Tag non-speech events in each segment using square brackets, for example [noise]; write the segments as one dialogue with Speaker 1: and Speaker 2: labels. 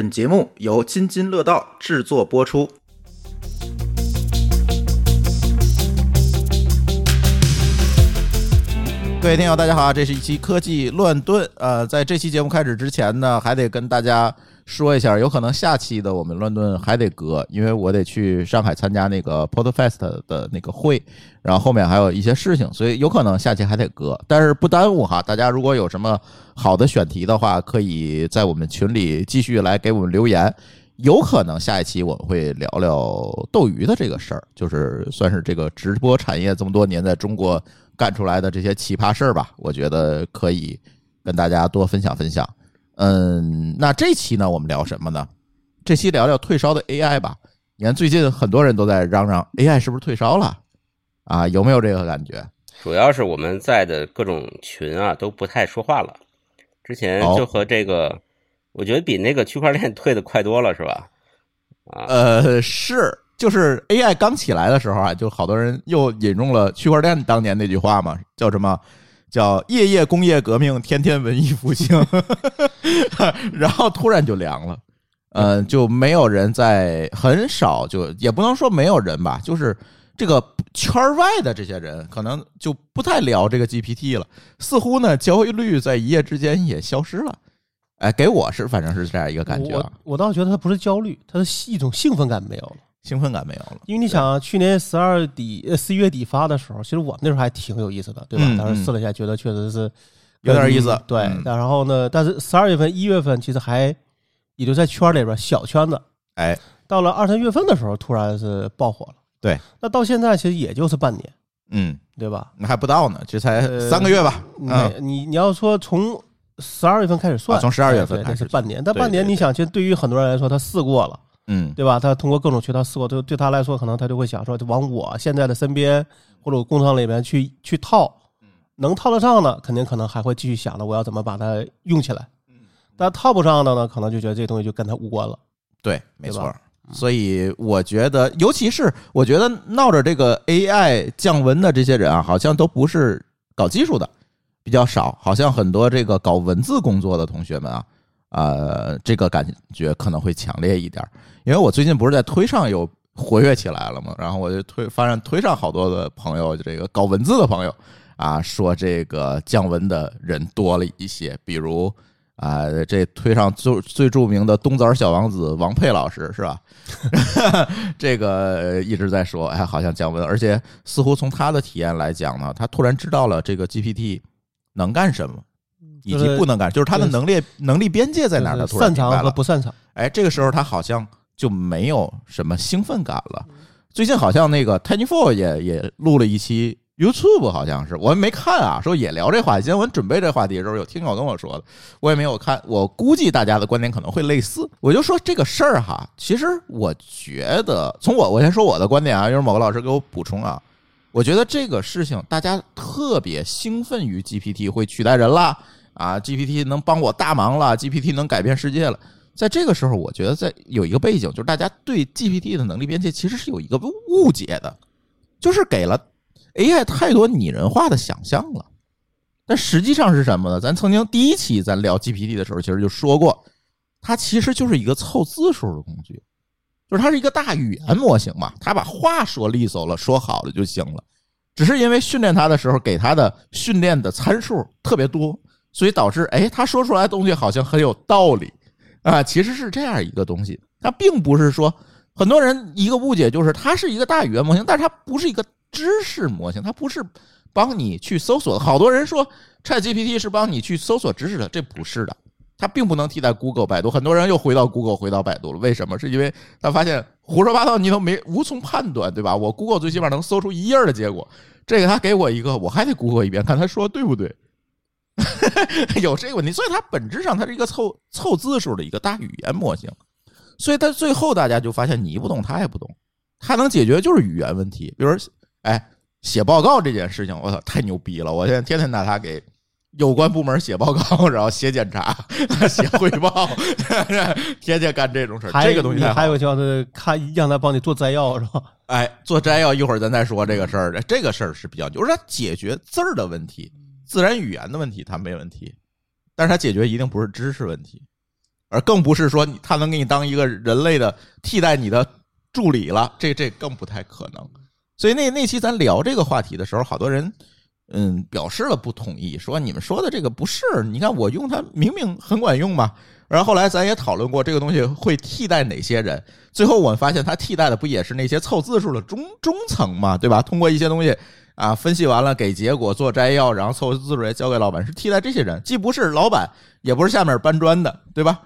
Speaker 1: 本节目由津津乐道制作播出。各位听友，大家好，这是一期科技乱炖。呃，在这期节目开始之前呢，还得跟大家说一下，有可能下期的我们乱炖还得隔，因为我得去上海参加那个 Podfest 的那个会，然后后面还有一些事情，所以有可能下期还得隔。但是不耽误哈，大家如果有什么好的选题的话，可以在我们群里继续来给我们留言。有可能下一期我们会聊聊斗鱼的这个事儿，就是算是这个直播产业这么多年在中国干出来的这些奇葩事儿吧。我觉得可以跟大家多分享分享。嗯，那这期呢，我们聊什么呢？这期聊聊退烧的 AI 吧。你看最近很多人都在嚷嚷 AI 是不是退烧了啊？有没有这个感觉？
Speaker 2: 主要是我们在的各种群啊都不太说话了，之前就和这个。我觉得比那个区块链退的快多了，是吧？啊，
Speaker 1: 呃，是，就是 AI 刚起来的时候啊，就好多人又引用了区块链当年那句话嘛，叫什么？叫夜夜工业革命，天天文艺复兴，[laughs] 然后突然就凉了，嗯，就没有人在，很少，就也不能说没有人吧，就是这个圈外的这些人，可能就不太聊这个 GPT 了，似乎呢，焦虑率在一夜之间也消失了。哎，给我是反正是这样一个感觉。
Speaker 3: 我我倒觉得他不是焦虑，他是一种兴奋感没有了，
Speaker 1: 兴奋感没有了。
Speaker 3: 因为你想，去年十二底呃十一月底发的时候，其实我们那时候还挺有意思的，对吧？当时试了一下，觉得确实是
Speaker 1: 有点意思。
Speaker 3: 对，然后呢，但是十二月份、一月份其实还也就在圈里边小圈子。
Speaker 1: 哎，
Speaker 3: 到了二三月份的时候，突然是爆火了。
Speaker 1: 对，
Speaker 3: 那到现在其实也就是半年，
Speaker 1: 嗯，
Speaker 3: 对吧？
Speaker 1: 那还不到呢，这才三个月吧。
Speaker 3: 嗯，你你要说从。十二月份开始算，
Speaker 1: 从十二月份开
Speaker 3: 始半年。但半年，你想，其实对于很多人来说，他试过了，
Speaker 1: 嗯，
Speaker 3: 对吧？他通过各种渠道试过，对对他来说，可能他就会想说，就往我现在的身边或者工厂里面去去套，能套得上的，肯定可能还会继续想着我要怎么把它用起来。但套不上的呢，可能就觉得这东西就跟他无关了。
Speaker 1: 对，没错。所以我觉得，尤其是我觉得闹着这个 AI 降温的这些人啊，好像都不是搞技术的。比较少，好像很多这个搞文字工作的同学们啊，呃，这个感觉可能会强烈一点。因为我最近不是在推上有活跃起来了嘛，然后我就推发现推上好多的朋友，这个搞文字的朋友啊，说这个降温的人多了一些。比如啊，这推上最最著名的东枣小王子王佩老师是吧？[laughs] 这个一直在说，哎，好像降温，而且似乎从他的体验来讲呢，他突然知道了这个 GPT。能干什么，以及不能干，就是他的能力能力边界在哪儿？他突
Speaker 3: 然擅长和不擅长。
Speaker 1: 哎，这个时候他好像就没有什么兴奋感了。最近好像那个 Tiny Four 也也录了一期 YouTube，好像是我没看啊，说也聊这话题。今天我准备这话题的时候，有听友跟我说的，我也没有看。我估计大家的观点可能会类似。我就说这个事儿哈，其实我觉得，从我我先说我的观点啊，一会儿某个老师给我补充啊。我觉得这个事情，大家特别兴奋于 GPT 会取代人了啊，GPT 能帮我大忙了，GPT 能改变世界了。在这个时候，我觉得在有一个背景，就是大家对 GPT 的能力边界其实是有一个误解的，就是给了 AI 太多拟人化的想象了。但实际上是什么呢？咱曾经第一期咱聊 GPT 的时候，其实就说过，它其实就是一个凑字数的工具。就是它是一个大语言模型嘛，它把话说利索了，说好了就行了。只是因为训练它的时候给它的训练的参数特别多，所以导致哎，他说出来东西好像很有道理啊。其实是这样一个东西，它并不是说很多人一个误解就是它是一个大语言模型，但是它不是一个知识模型，它不是帮你去搜索。好多人说 ChatGPT 是帮你去搜索知识的，这不是的。它并不能替代 Google、百度，很多人又回到 Google、回到百度了。为什么？是因为他发现胡说八道你都没无从判断，对吧？我 Google 最起码能搜出一页的结果，这个他给我一个，我还得 Google 一遍，看他说对不对。[laughs] 有这个问题，所以它本质上它是一个凑凑字数的一个大语言模型。所以它最后大家就发现你不懂，他也不懂，他能解决就是语言问题。比如，哎，写报告这件事情，我操，太牛逼了！我现在天天拿它给。有关部门写报告，然后写检查、[laughs] 写汇报，[laughs] 天天干这种事儿。这个东西
Speaker 3: 还有就是看让他帮你做摘要，是吧？
Speaker 1: 哎，做摘要，一会儿咱再说这个事儿。这个事儿是比较，就是他解决字儿的问题、自然语言的问题，它没问题，但是它解决一定不是知识问题。而更不是说它能给你当一个人类的替代你的助理了，这这更不太可能。所以那那期咱聊这个话题的时候，好多人嗯表示了不同意，说你们说的这个不是，你看我用它明明很管用嘛。然后后来咱也讨论过这个东西会替代哪些人，最后我们发现它替代的不也是那些凑字数的中中层嘛，对吧？通过一些东西啊分析完了给结果做摘要，然后凑字数也交给老板，是替代这些人，既不是老板，也不是下面搬砖的，对吧？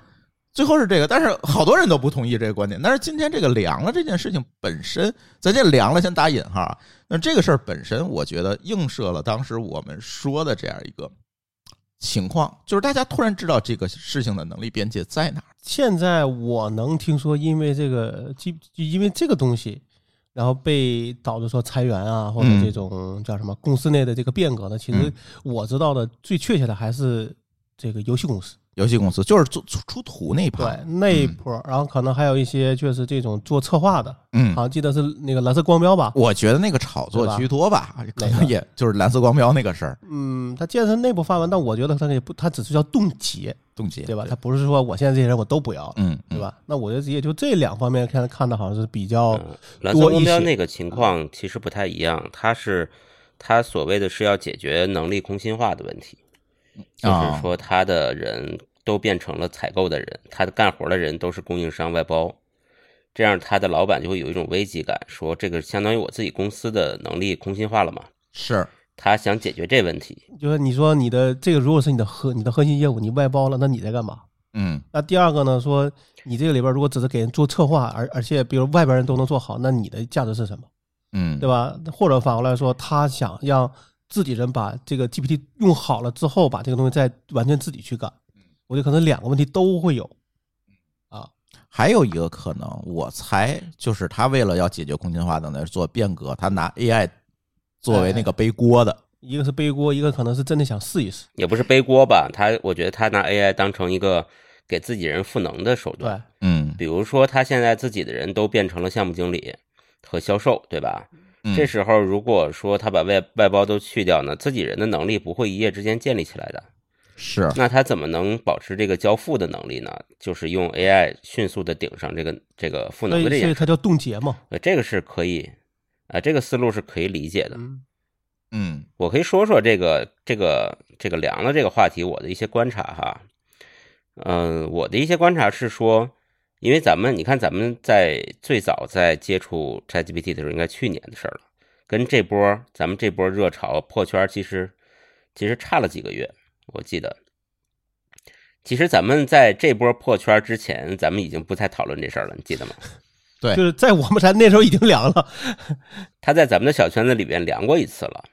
Speaker 1: 最后是这个，但是好多人都不同意这个观点。但是今天这个凉了这件事情本身，咱这凉了先打引号，那这个事儿本身，我觉得映射了当时我们说的这样一个。情况就是大家突然知道这个事情的能力边界在哪。
Speaker 3: 现在我能听说，因为这个，基因为这个东西，然后被导致说裁员啊，或者这种叫什么公司内的这个变革呢？其实我知道的最确切的还是这个游戏公司。
Speaker 1: 游戏公司就是做出出图那一
Speaker 3: 对那一波，然后可能还有一些就是这种做策划的，
Speaker 1: 嗯，
Speaker 3: 好像记得是那个蓝色光标吧？
Speaker 1: 我觉得那个炒作居多吧，可能也就是蓝色光标那个事儿。
Speaker 3: 嗯，他既然是内部发文，但我觉得他也不，他只是叫冻结，
Speaker 1: 冻结，
Speaker 3: 对吧？他不是说我现在这些人我都不要，
Speaker 1: 嗯，
Speaker 3: 对吧？那我觉得也就这两方面看看的好像是比较
Speaker 2: 蓝色光标那个情况其实不太一样，他是他所谓的是要解决能力空心化的问题，就是说他的人。都变成了采购的人，他的干活的人都是供应商外包，这样他的老板就会有一种危机感，说这个相当于我自己公司的能力空心化了嘛？
Speaker 1: 是，
Speaker 2: 他想解决这问题。
Speaker 3: 就是你说你的这个如果是你的核你的核心业务，你外包了，那你在干嘛？
Speaker 1: 嗯。
Speaker 3: 那第二个呢？说你这个里边如果只是给人做策划，而而且比如外边人都能做好，那你的价值是什么？
Speaker 1: 嗯，
Speaker 3: 对吧？或者反过来说，他想让自己人把这个 GPT 用好了之后，把这个东西再完全自己去干。我觉得可能两个问题都会有，啊，
Speaker 1: 还有一个可能，我猜就是他为了要解决空间化等等做变革，他拿 AI 作为那个背锅的，
Speaker 3: 一个是背锅，一个可能是真的想试一试，
Speaker 2: 也不是背锅吧？他我觉得他拿 AI 当成一个给自己人赋能的手段，
Speaker 3: 对，
Speaker 1: 嗯，
Speaker 2: 比如说他现在自己的人都变成了项目经理和销售，对吧？
Speaker 1: 嗯，
Speaker 2: 这时候如果说他把外外包都去掉呢，自己人的能力不会一夜之间建立起来的。
Speaker 1: 是，
Speaker 2: 那他怎么能保持这个交付的能力呢？就是用 AI 迅速的顶上这个这个赋能的这
Speaker 3: 所以它叫冻结嘛。
Speaker 2: 呃，这个是可以，啊，这个思路是可以理解的。
Speaker 1: 嗯，
Speaker 2: 我可以说说这个这个这个凉的这个话题，我的一些观察哈。嗯，我的一些观察是说，因为咱们你看，咱们在最早在接触 ChatGPT 的时候，应该去年的事儿了，跟这波咱们这波热潮破圈，其实其实差了几个月。我记得，其实咱们在这波破圈之前，咱们已经不太讨论这事儿了，你记得吗？[laughs]
Speaker 1: 对，
Speaker 3: 就是在我们才那时候已经凉了。[laughs]
Speaker 2: 他在咱们的小圈子里边凉过一次了。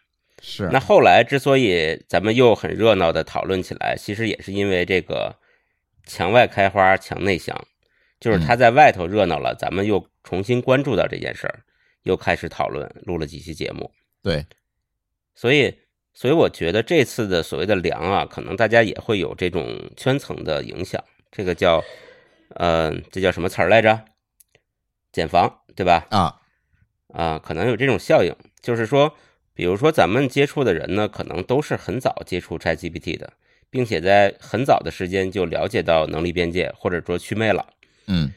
Speaker 1: 是。
Speaker 2: 那后来之所以咱们又很热闹的讨论起来，其实也是因为这个墙外开花墙内香，就是他在外头热闹了，咱们又重新关注到这件事儿，又开始讨论，录了几期节目。
Speaker 1: 对。
Speaker 2: 所以。所以我觉得这次的所谓的凉啊，可能大家也会有这种圈层的影响。这个叫，呃，这叫什么词儿来着？减房，对吧？
Speaker 1: 啊
Speaker 2: 啊，可能有这种效应。就是说，比如说咱们接触的人呢，可能都是很早接触 ChatGPT 的，并且在很早的时间就了解到能力边界或者说祛魅了。
Speaker 1: 嗯，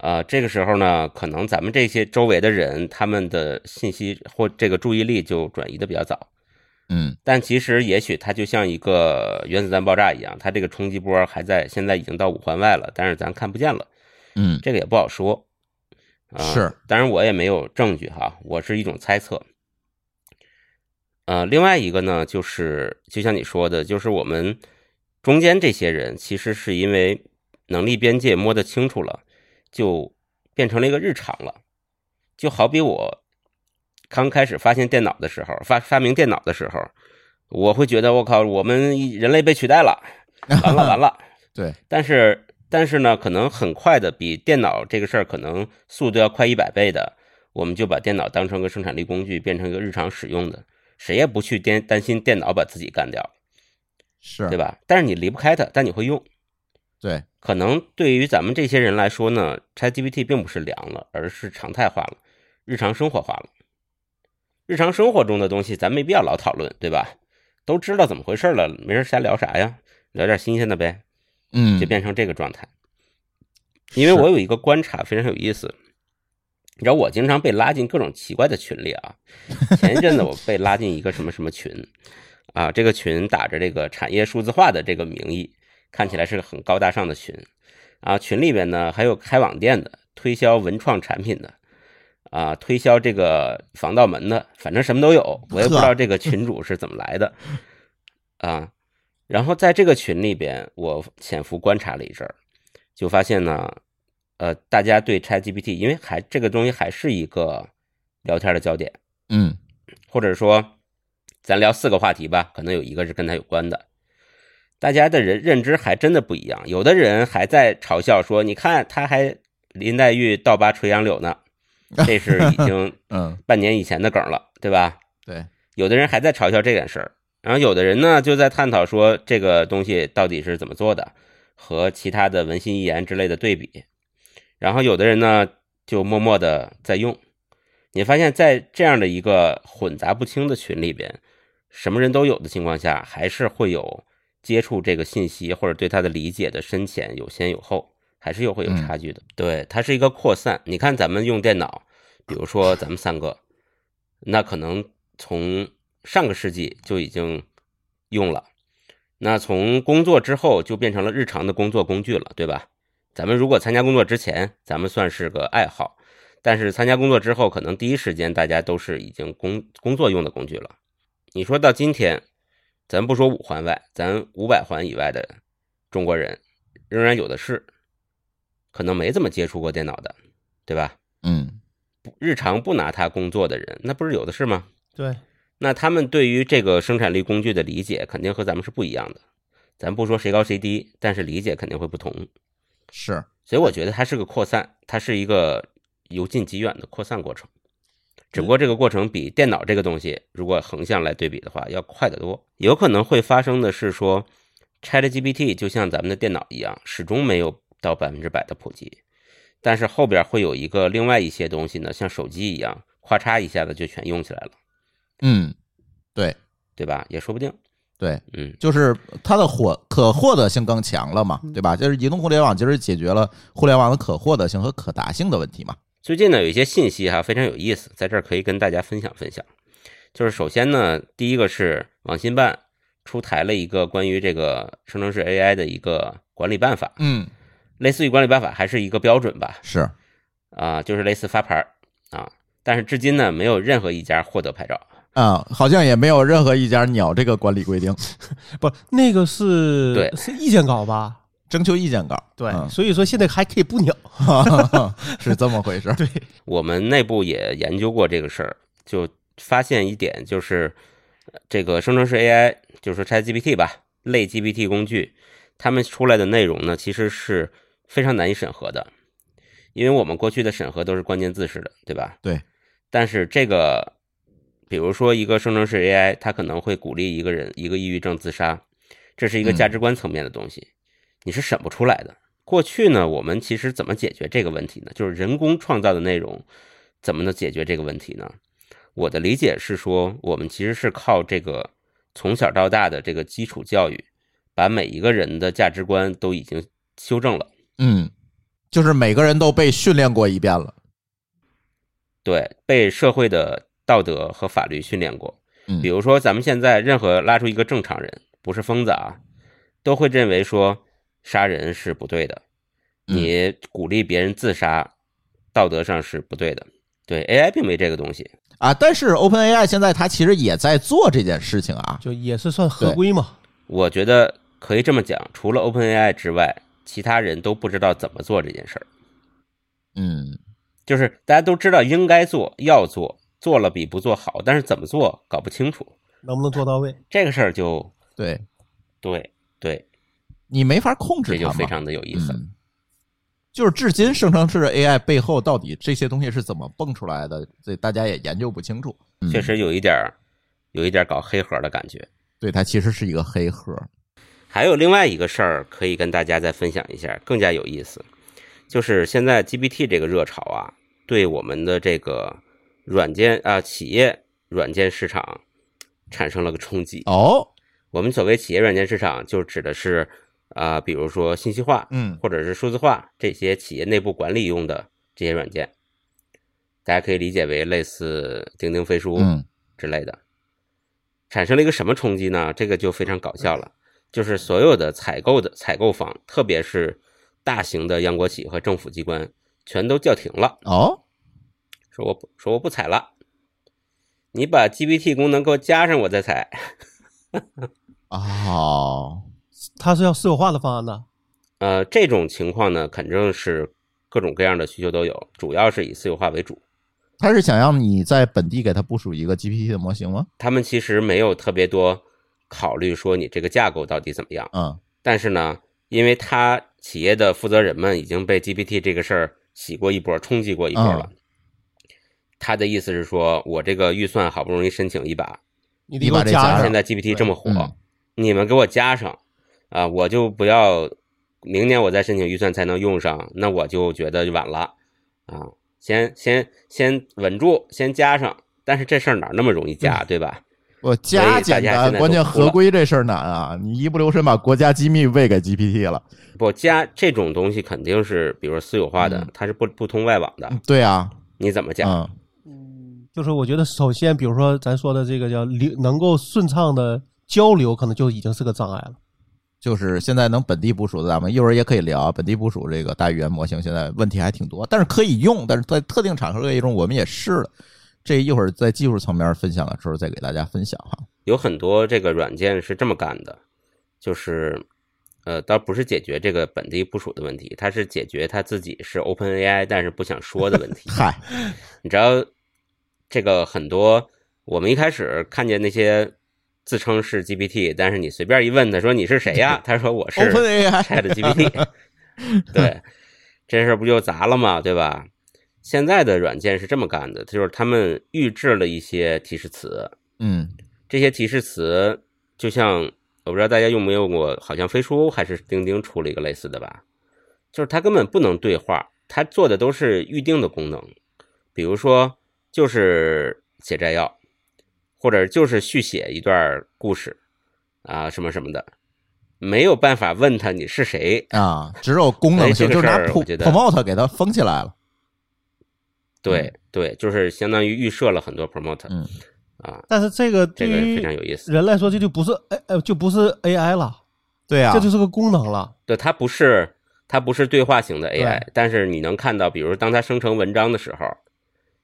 Speaker 2: 啊，这个时候呢，可能咱们这些周围的人，他们的信息或这个注意力就转移的比较早。
Speaker 1: 嗯，
Speaker 2: 但其实也许它就像一个原子弹爆炸一样，它这个冲击波还在，现在已经到五环外了，但是咱看不见了。
Speaker 1: 嗯，
Speaker 2: 这个也不好说。
Speaker 1: 是，
Speaker 2: 当然我也没有证据哈，我是一种猜测。呃，另外一个呢，就是就像你说的，就是我们中间这些人，其实是因为能力边界摸得清楚了，就变成了一个日常了。就好比我。刚开始发现电脑的时候，发发明电脑的时候，我会觉得我靠，我们人类被取代了，完了完了。[laughs]
Speaker 1: 对，
Speaker 2: 但是但是呢，可能很快的，比电脑这个事儿可能速度要快一百倍的，我们就把电脑当成个生产力工具，变成一个日常使用的，谁也不去担担心电脑把自己干掉，
Speaker 1: 是
Speaker 2: 对吧？但是你离不开它，但你会用。
Speaker 1: 对，
Speaker 2: 可能对于咱们这些人来说呢，ChatGPT 并不是凉了，而是常态化了，日常生活化了。日常生活中的东西，咱没必要老讨论，对吧？都知道怎么回事了，没人瞎聊啥呀？聊点新鲜的呗，
Speaker 1: 嗯，
Speaker 2: 就变成这个状态。因为我有一个观察非常有意思，你知道我经常被拉进各种奇怪的群里啊。前一阵子我被拉进一个什么什么群啊，这个群打着这个产业数字化的这个名义，看起来是个很高大上的群啊。群里边呢还有开网店的，推销文创产品的。啊，推销这个防盗门的，反正什么都有，我也不知道这个群主是怎么来的啊。然后在这个群里边，我潜伏观察了一阵儿，就发现呢，呃，大家对 ChatGPT，因为还这个东西还是一个聊天的焦点，
Speaker 1: 嗯，
Speaker 2: 或者说咱聊四个话题吧，可能有一个是跟他有关的，大家的人认知还真的不一样。有的人还在嘲笑说，你看他还林黛玉倒拔垂杨柳呢。[laughs] 这是已经
Speaker 1: 嗯
Speaker 2: 半年以前的梗了，对吧？
Speaker 1: 对，
Speaker 2: 有的人还在嘲笑这件事儿，然后有的人呢就在探讨说这个东西到底是怎么做的，和其他的文心一言之类的对比，然后有的人呢就默默的在用。你发现，在这样的一个混杂不清的群里边，什么人都有的情况下，还是会有接触这个信息或者对它的理解的深浅有先有后。还是又会有差距的，对，它是一个扩散。你看咱们用电脑，比如说咱们三个，那可能从上个世纪就已经用了，那从工作之后就变成了日常的工作工具了，对吧？咱们如果参加工作之前，咱们算是个爱好，但是参加工作之后，可能第一时间大家都是已经工工作用的工具了。你说到今天，咱不说五环外，咱五百环以外的中国人，仍然有的是。可能没怎么接触过电脑的，对吧？
Speaker 1: 嗯，
Speaker 2: 日常不拿它工作的人，那不是有的是吗？
Speaker 3: 对，
Speaker 2: 那他们对于这个生产力工具的理解，肯定和咱们是不一样的。咱不说谁高谁低，但是理解肯定会不同。
Speaker 1: 是，
Speaker 2: 所以我觉得它是个扩散，它是一个由近及远的扩散过程。只不过这个过程比电脑这个东西，如果横向来对比的话，要快得多。有可能会发生的是说，ChatGPT 就像咱们的电脑一样，始终没有。到百分之百的普及，但是后边会有一个另外一些东西呢，像手机一样，咔嚓一下子就全用起来了。
Speaker 1: 嗯，对，
Speaker 2: 对吧？也说不定。
Speaker 1: 对，
Speaker 2: 嗯，
Speaker 1: 就是它的获可获得性更强了嘛，对吧？就是移动互联网其实解决了互联网的可获得性和可达性的问题嘛。
Speaker 2: 最近呢，有一些信息哈非常有意思，在这儿可以跟大家分享分享。就是首先呢，第一个是网信办出台了一个关于这个生成式 AI 的一个管理办法。
Speaker 1: 嗯。
Speaker 2: 类似于管理办法还是一个标准吧？
Speaker 1: 是，
Speaker 2: 啊，就是类似发牌啊，但是至今呢，没有任何一家获得牌照
Speaker 1: 啊，好像也没有任何一家鸟这个管理规定。[laughs]
Speaker 3: 不，那个是
Speaker 2: 对
Speaker 3: 是意见稿吧？
Speaker 1: 征求意见稿。
Speaker 3: 对，所以说现在还可以不鸟，[laughs] [laughs]
Speaker 1: 是这么回事。
Speaker 3: 对
Speaker 2: 我们内部也研究过这个事儿，就发现一点，就是这个生成式 AI，就是说 ChatGPT 吧，类 GPT 工具，他们出来的内容呢，其实是。非常难以审核的，因为我们过去的审核都是关键字式的，对吧？
Speaker 1: 对。
Speaker 2: 但是这个，比如说一个生成式 AI，它可能会鼓励一个人一个抑郁症自杀，这是一个价值观层面的东西，你是审不出来的。过去呢，我们其实怎么解决这个问题呢？就是人工创造的内容怎么能解决这个问题呢？我的理解是说，我们其实是靠这个从小到大的这个基础教育，把每一个人的价值观都已经修正了。
Speaker 1: 嗯，就是每个人都被训练过一遍了，
Speaker 2: 对，被社会的道德和法律训练过。
Speaker 1: 嗯，
Speaker 2: 比如说咱们现在任何拉出一个正常人，不是疯子啊，都会认为说杀人是不对的，你鼓励别人自杀，道德上是不对的。对，AI 并没这个东西
Speaker 1: 啊，但是 OpenAI 现在它其实也在做这件事情啊，
Speaker 3: 就也是算合规嘛。
Speaker 2: 我觉得可以这么讲，除了 OpenAI 之外。其他人都不知道怎么做这件事儿，
Speaker 1: 嗯，
Speaker 2: 就是大家都知道应该做、要做，做了比不做好，但是怎么做搞不清楚，
Speaker 3: 能不能做到位？
Speaker 2: 这个事儿就
Speaker 1: 对，
Speaker 2: 对对，
Speaker 1: 你没法控制
Speaker 2: 这就非常的有意思。
Speaker 1: 就是至今生成式 AI 背后到底这些东西是怎么蹦出来的，这大家也研究不清楚。
Speaker 2: 确实有一点儿，有一点搞黑盒的感觉。
Speaker 1: 对，它其实是一个黑盒。
Speaker 2: 还有另外一个事儿可以跟大家再分享一下，更加有意思，就是现在 GPT 这个热潮啊，对我们的这个软件啊企业软件市场产生了个冲击
Speaker 1: 哦。
Speaker 2: 我们所谓企业软件市场，就指的是啊，比如说信息化，
Speaker 1: 嗯
Speaker 2: 或者是数字化这些企业内部管理用的这些软件，大家可以理解为类似钉钉飞书
Speaker 1: 嗯
Speaker 2: 之类的，产生了一个什么冲击呢？这个就非常搞笑了，就是所有的采购的采购方，特别是大型的央国企和政府机关，全都叫停了，
Speaker 1: 哦
Speaker 2: 说我不说我不采了，你把 GPT 功能给我加上，我再采。
Speaker 1: 哦，
Speaker 3: 它是要私有化的方案的。
Speaker 2: 呃，这种情况呢，肯定是各种各样的需求都有，主要是以私有化为主。
Speaker 1: 他是想让你在本地给他部署一个 GPT 的模型吗？
Speaker 2: 他们其实没有特别多考虑说你这个架构到底怎么样，
Speaker 1: 嗯
Speaker 2: 但是呢，因为他企业的负责人们已经被 GPT 这个事儿洗过一波、冲击过一波了。他的意思是说，我这个预算好不容易申请一把，
Speaker 3: 你得给我加
Speaker 1: 上
Speaker 3: 上
Speaker 2: 现。在 GPT 这么火，
Speaker 1: 嗯
Speaker 2: 你们给我加上啊，我就不要明年我再申请预算才能用上，那我就觉得就晚了啊。先先先稳住，先加上，但是这事儿哪儿那么容易加，对吧？
Speaker 1: 我加简单，关键合规这事儿难啊！你一不留神把国家机密喂给 GPT 了。
Speaker 2: 不加这种东西肯定是，比如说私有化的
Speaker 1: 嗯，
Speaker 2: 它是不不通外网的，
Speaker 1: 对啊，
Speaker 2: 你怎么加？
Speaker 1: 嗯
Speaker 3: 就是我觉得，首先，比如说咱说的这个叫流，能够顺畅的交流，可能就已经是个障碍了。
Speaker 1: 就是现在能本地部署的，咱们一会儿也可以聊本地部署这个大语言模型，现在问题还挺多，但是可以用，但是在特定场合可以用，我们也试了。这一会儿在技术层面分享的时候再给大家分享哈。
Speaker 2: 有很多这个软件是这么干的，就是呃，倒不是解决这个本地部署的问题，它是解决它自己是 OpenAI 但是不想说的问题。[laughs]
Speaker 1: 嗨，
Speaker 2: 你知道这个很多，我们一开始看见那些自称是 GPT，但是你随便一问他说你是谁呀？[laughs] 他说我是 Chat GPT。[laughs] 对，这事儿不就砸了吗？对吧？现在的软件是这么干的，就是他们预制了一些提示词，
Speaker 1: 嗯
Speaker 2: 这些提示词就像我不知道大家用没用过，好像飞书还是钉钉出了一个类似的吧，就是它根本不能对话，它做的都是预定的功能，比如说就是写摘要，或者就是续写一段故事啊什么什么的，没有办法问他你是谁。
Speaker 1: 啊，只有功能性，就是拿 promote 给它封起来了。
Speaker 2: 对对，就是相当于预设了很多 promote
Speaker 1: 嗯
Speaker 2: 啊，
Speaker 3: 但是这个对
Speaker 2: 这个非
Speaker 3: 于
Speaker 2: 常有意思。
Speaker 3: 人来说，这就不是哎呃，就不是 AI 了，
Speaker 1: 对啊，
Speaker 3: 这就是个功能了。
Speaker 2: 对，它不是它不是对话型的 AI，但是你能看到，比如当它生成文章的时候，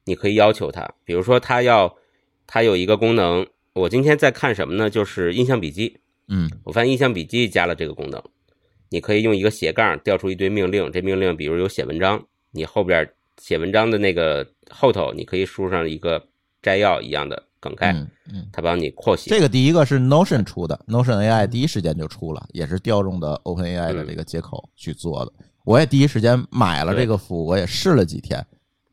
Speaker 2: 你可以要求它，比如说它要它有一个功能，我今天在看什么呢？就是印象笔记，
Speaker 1: 嗯
Speaker 2: 我发现印象笔记加了这个功能，你可以用一个斜杠调出一堆命令，这命令比如有写文章，你后边写文章的那个后头，你可以输上一个摘要一样的梗概，
Speaker 1: 嗯嗯，
Speaker 2: 它帮你扩写。
Speaker 1: 这个第一个是 Notion 出的，Notion AI 第一时间就出了，也是调用的 OpenAI 的这个接口去做的。我也第一时间买了这个服务，我也试了几天，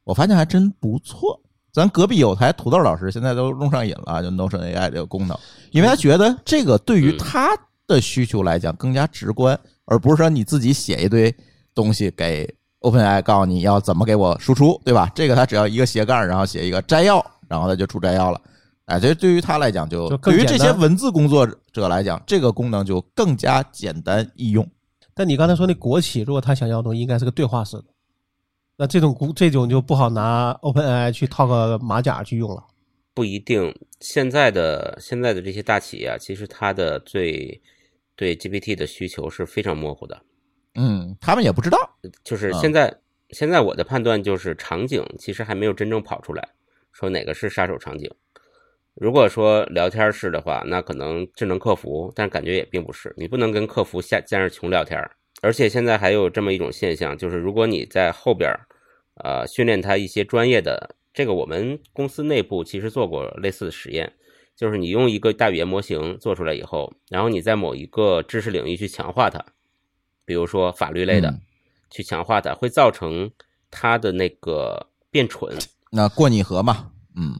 Speaker 1: 我发现还真不错。咱隔壁有台土豆老师现在都用上瘾了，就 Notion AI 这个功能，因为他觉得这个对于
Speaker 2: 嗯
Speaker 1: 他的需求来讲更加直观，而不是说你自己写一堆东西给 OpenAI 告诉你要怎么给我输出，对吧？这个他只要一个斜杠，然后写一个摘要，然后他就出摘要了。哎，这对于他来讲就，
Speaker 3: 就
Speaker 1: 对于这些文字工作者来讲，这个功能就更加简单易用。
Speaker 3: 但你刚才说那国企，如果他想要的东西，应该是个对话式的，那这种估这种就不好拿 OpenAI 去套个马甲去用了。
Speaker 2: 不一定。现在的现在的这些大企业啊，其实它的最对 GPT 的需求是非常模糊的。
Speaker 1: 嗯，他们也不知道。
Speaker 2: 就是
Speaker 1: 嗯
Speaker 2: 现在、现在我的判断就是场景其实还没有真正跑出来，说哪个是杀手场景。如果说聊天式的话，那可能智能客服，但感觉也并不是，你不能跟客服下加上穷聊天。而且现在还有这么一种现象，就是如果你在后边儿，呃，训练它一些专业的，这个我们公司内部其实做过类似的实验，就是你用一个大语言模型做出来以后，然后你在某一个知识领域去强化它，比如说法律类的，
Speaker 1: 嗯
Speaker 2: 去强化它，会造成它的那个变蠢，[tsk]
Speaker 1: 那过拟合嘛，嗯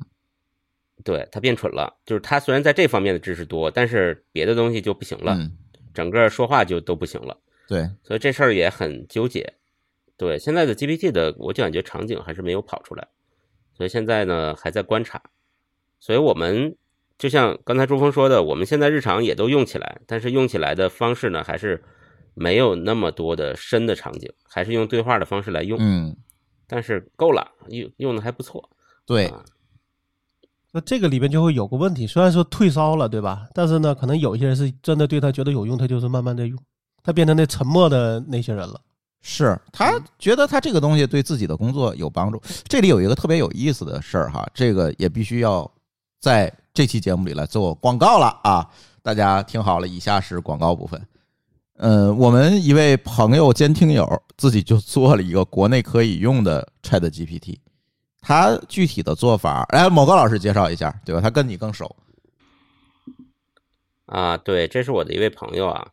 Speaker 2: 对它变蠢了，就是它虽然在这方面的知识多，但是别的东西就不行了，
Speaker 1: 嗯，
Speaker 2: 整个说话就都不行了。
Speaker 1: 对，
Speaker 2: 所以这事儿也很纠结。对，现在的 GPT 的，我就感觉场景还是没有跑出来，所以现在呢还在观察。所以我们就像刚才朱峰说的，我们现在日常也都用起来，但是用起来的方式呢，还是没有那么多的深的场景，还是用对话的方式来用，
Speaker 1: 嗯，
Speaker 2: 但是够了，用用的还不错。
Speaker 1: 对，
Speaker 2: 啊
Speaker 3: 那这个里边就会有个问题，虽然说退烧了，对吧？但是呢，可能有一些人是真的对他觉得有用，他就是慢慢的用，他变成那沉默的那些人了。
Speaker 1: 是他觉得他这个东西对自己的工作有帮助。这里有一个特别有意思的事儿哈，这个也必须要在这期节目里来做广告了啊！大家听好了，以下是广告部分。嗯，我们一位朋友兼听友自己就做了一个国内可以用的 Chat GPT，他具体的做法，哎，某个老师介绍一下，对吧？他跟你更熟。
Speaker 2: 啊，对，这是我的一位朋友啊。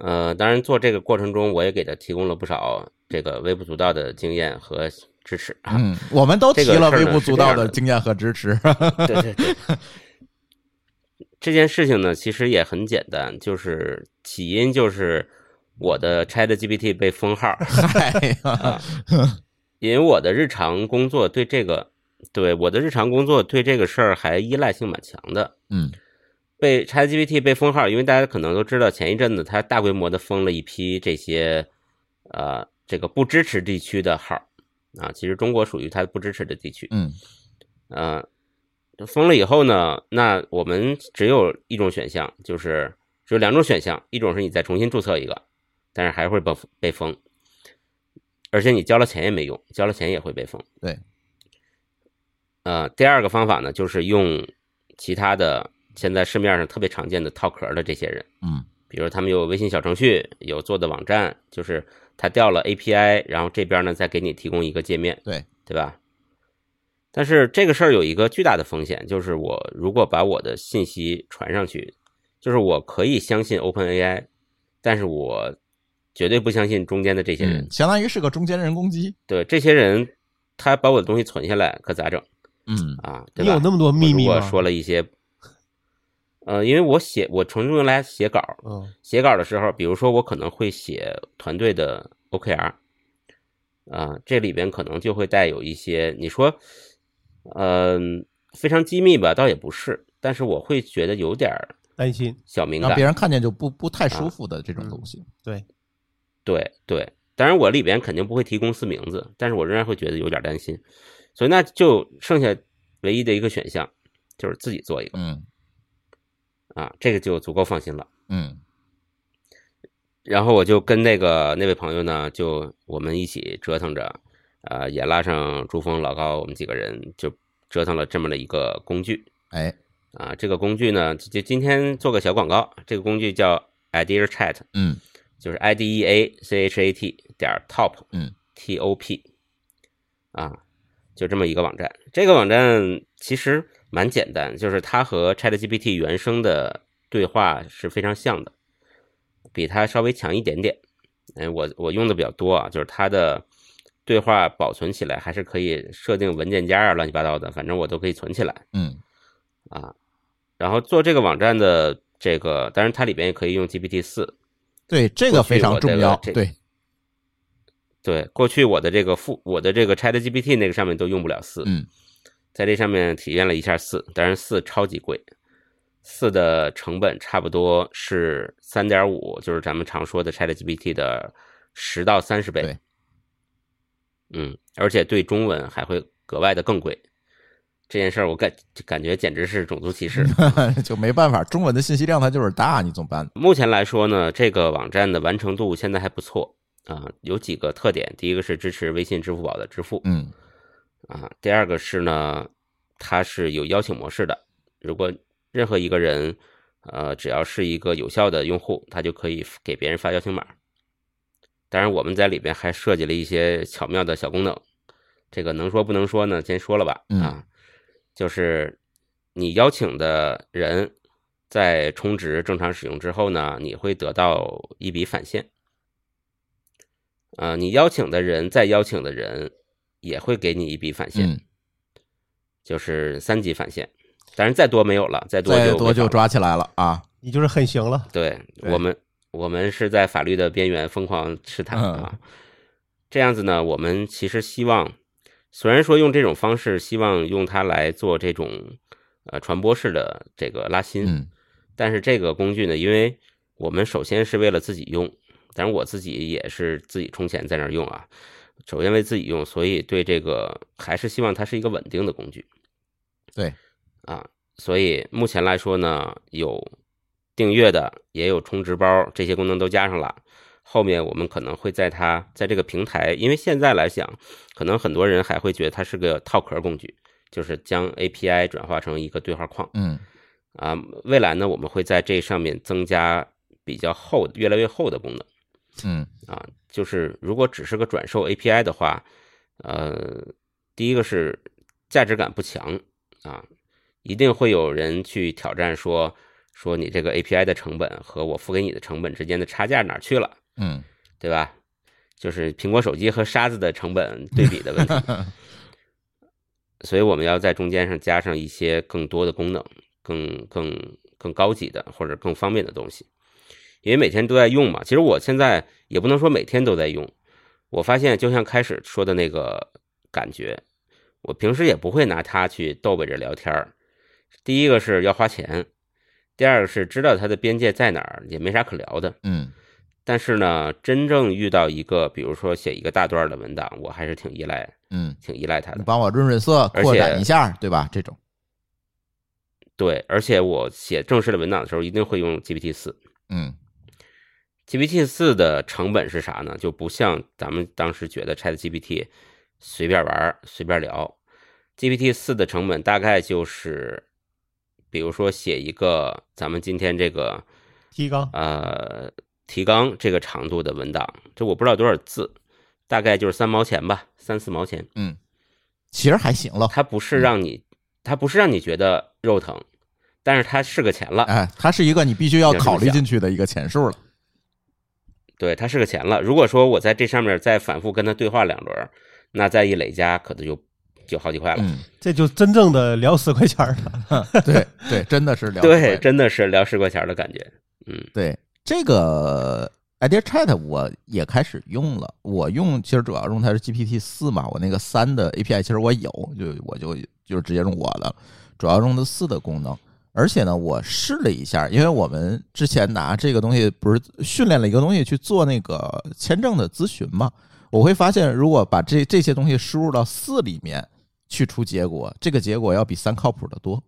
Speaker 2: 呃，当然做这个过程中，我也给他提供了不少这个微不足道的经验和支持啊。
Speaker 1: 嗯，我们都提
Speaker 2: 这个
Speaker 1: 了微不足道的经验和支持。
Speaker 2: 对对对，这件事情呢，其实也很简单，就是起因就是我的 Chat GPT 被封号，
Speaker 1: 嗨，[laughs]
Speaker 2: 啊，因为我的日常工作对这个，对我的日常工作对这个事儿还依赖性蛮强的。
Speaker 1: 嗯
Speaker 2: 被 ChatGPT 被封号，因为大家可能都知道，前一阵子它大规模的封了一批这些呃这个不支持地区的号啊，其实中国属于它不支持的地区。
Speaker 1: 嗯
Speaker 2: 呃，封了以后呢，那我们只有一种选项，就是只有两种选项，一种是你再重新注册一个，但是还会被被封，而且你交了钱也没用，交了钱也会被封。
Speaker 1: 对，
Speaker 2: 呃，第二个方法呢，就是用其他的现在市面上特别常见的套壳的这些人，
Speaker 1: 嗯
Speaker 2: 比如他们有微信小程序，有做的网站，就是他调了 API，然后这边呢再给你提供一个界面，
Speaker 1: 对
Speaker 2: 对吧？但是这个事儿有一个巨大的风险，就是我如果把我的信息传上去，就是我可以相信 OpenAI，但是我绝对不相信中间的这些人。
Speaker 1: 嗯，相当于是个中间人攻击。
Speaker 2: 对这些人，他把我的东西存下来，可咋整
Speaker 1: 嗯
Speaker 2: 啊？对吧？
Speaker 3: 你有那么多秘密吗
Speaker 2: 我说了一些，呃，因为我写我纯用来写稿，
Speaker 3: 嗯。
Speaker 2: 写稿的时候，比如说我可能会写团队的 OKR，啊、这里边可能就会带有一些你说，嗯、非常机密吧，倒也不是，但是我会觉得有点儿
Speaker 3: 担心，
Speaker 2: 小敏感
Speaker 1: 让别，人看见就不不太
Speaker 2: 啊
Speaker 1: 舒服的这种
Speaker 2: 嗯
Speaker 1: 东西。
Speaker 3: 对，
Speaker 2: 对对，当然我里边肯定不会提公司名字，但是我仍然会觉得有点担心，所以那就剩下唯一的一个选项就是自己做一个。
Speaker 1: 嗯
Speaker 2: 啊，这个就足够放心了。
Speaker 1: 嗯
Speaker 2: 然后我就跟那个那位朋友呢，就我们一起折腾着，呃，也拉上朱峰、老高，我们几个人就折腾了这么的一个工具
Speaker 1: 哎
Speaker 2: 啊。这个工具呢，就今天做个小广告，这个工具叫 Idea Chat，
Speaker 1: 嗯
Speaker 2: 就是 I D E A C H A T 点 top，
Speaker 1: 嗯
Speaker 2: T O P，啊，就这么一个网站。这个网站其实蛮简单，就是它和 ChatGPT 原生的对话是非常像的，比它稍微强一点点。哎，我我用的比较多啊，就是它的对话保存起来还是可以设定文件夹啊，乱七八糟的，反正我都可以存起来
Speaker 1: 嗯
Speaker 2: 啊。然后做这个网站的这个，当然它里边也可以用 GPT 四，
Speaker 1: 对，这个非常重要。对，
Speaker 2: 对，过去我的这个副我的这个 Chat GPT 那个上面都用不了四，
Speaker 1: 嗯
Speaker 2: 在这上面体验了一下四，当然四超级贵，四的成本差不多是三点五，就是咱们常说的 Chat GPT 的十到三十倍。嗯，而且对中文还会格外的更贵。这件事儿我感感觉简直是种族歧视。[laughs]
Speaker 1: 就没办法，中文的信息量它就是大，你怎么办？
Speaker 2: 目前来说呢，这个网站的完成度现在还不错啊，有几个特点。第一个是支持微信、支付宝的支付，
Speaker 1: 嗯
Speaker 2: 啊，第二个是呢，它是有邀请模式的，如果任何一个人，呃，只要是一个有效的用户，他就可以给别人发邀请码。当然，我们在里边还设计了一些巧妙的小功能，这个能说不能说呢？先说了吧，
Speaker 1: 嗯
Speaker 2: 啊，就是你邀请的人在充值正常使用之后呢，你会得到一笔返现。呃，你邀请的人再邀请的人也会给你一笔返现，
Speaker 1: 嗯，
Speaker 2: 就是三级返现。当然再多没有了，再多
Speaker 1: 再多就。抓起来了啊！
Speaker 3: 你就是很行了。
Speaker 2: 对
Speaker 1: 对
Speaker 2: 我们，我们是在法律的边缘疯狂试探
Speaker 1: 嗯
Speaker 2: 啊。这样子呢，我们其实希望，虽然说用这种方式，希望用它来做这种呃传播式的这个拉新，
Speaker 1: 嗯
Speaker 2: 但是这个工具呢，因为我们首先是为了自己用，当然我自己也是自己充钱在那儿用啊。首先为自己用，所以对这个还是希望它是一个稳定的工具。
Speaker 1: 对，
Speaker 2: 啊，所以目前来说呢，有订阅的，也有充值包，这些功能都加上了。后面我们可能会在它在这个平台，因为现在来讲，可能很多人还会觉得它是个套壳工具，就是将 API 转化成一个对话框。
Speaker 1: 嗯
Speaker 2: 啊，未来呢，我们会在这上面增加比较厚、越来越厚的功能。
Speaker 1: 嗯
Speaker 2: 啊，就是如果只是个转售 API 的话，呃，第一个是价值感不强啊，一定会有人去挑战说说你这个 API 的成本和我付给你的成本之间的差价哪去了，
Speaker 1: 嗯
Speaker 2: 对吧？就是苹果手机和沙子的成本对比的问题，[laughs] 所以我们要在中间上加上一些更多的功能，更更更高级的或者更方便的东西。因为每天都在用嘛，其实我现在也不能说每天都在用。我发现，就像开始说的那个感觉，我平时也不会拿它去逗呗着聊天儿。第一个是要花钱，第二个是知道它的边界在哪儿，也没啥可聊的。
Speaker 1: 嗯
Speaker 2: 但是呢，真正遇到一个，比如说写一个大段的文档，我还是挺依赖，
Speaker 1: 嗯，
Speaker 2: 挺依赖它的。
Speaker 1: 帮我润润色，扩展一下，对吧？这种，
Speaker 2: 对，而且我写正式的文档的时候，一定会用 GPT 四。
Speaker 1: 嗯
Speaker 2: GPT 四的成本是啥呢？就不像咱们当时觉得 Chat GPT 随便玩随便聊，GPT 四的成本大概就是，比如说写一个咱们今天这个
Speaker 3: 提纲
Speaker 2: 呃提纲这个长度的文档，这我不知道多少字，大概就是三毛钱吧，三四毛钱。
Speaker 1: 嗯，其实还行了。
Speaker 2: 它不是让你，它不是让你觉得肉疼，但是它是个钱了。
Speaker 1: 哎，它是一个你必须要考虑进去的一个钱数了。
Speaker 2: 对，他是个钱了。如果说我在这上面再反复跟他对话两轮，那再一累加，可能就就好几块了。
Speaker 1: 嗯，
Speaker 3: 这就真正的聊十块钱儿了。
Speaker 1: 对对，真的是聊 [laughs]
Speaker 2: 对，真的是聊十块钱的感觉。嗯，
Speaker 1: 对这个 Idea Chat 我也开始用了，我用其实主要用它是 GPT 四嘛，我那个三的 API 其实我有，就我就就直接用我的，主要用的四的功能。而且呢，我试了一下，因为我们之前拿这个东西不是训练了一个东西去做那个签证的咨询嘛，我会发现，如果把这这些东西输入到四里面去出结果，这个结果要比三靠谱的多。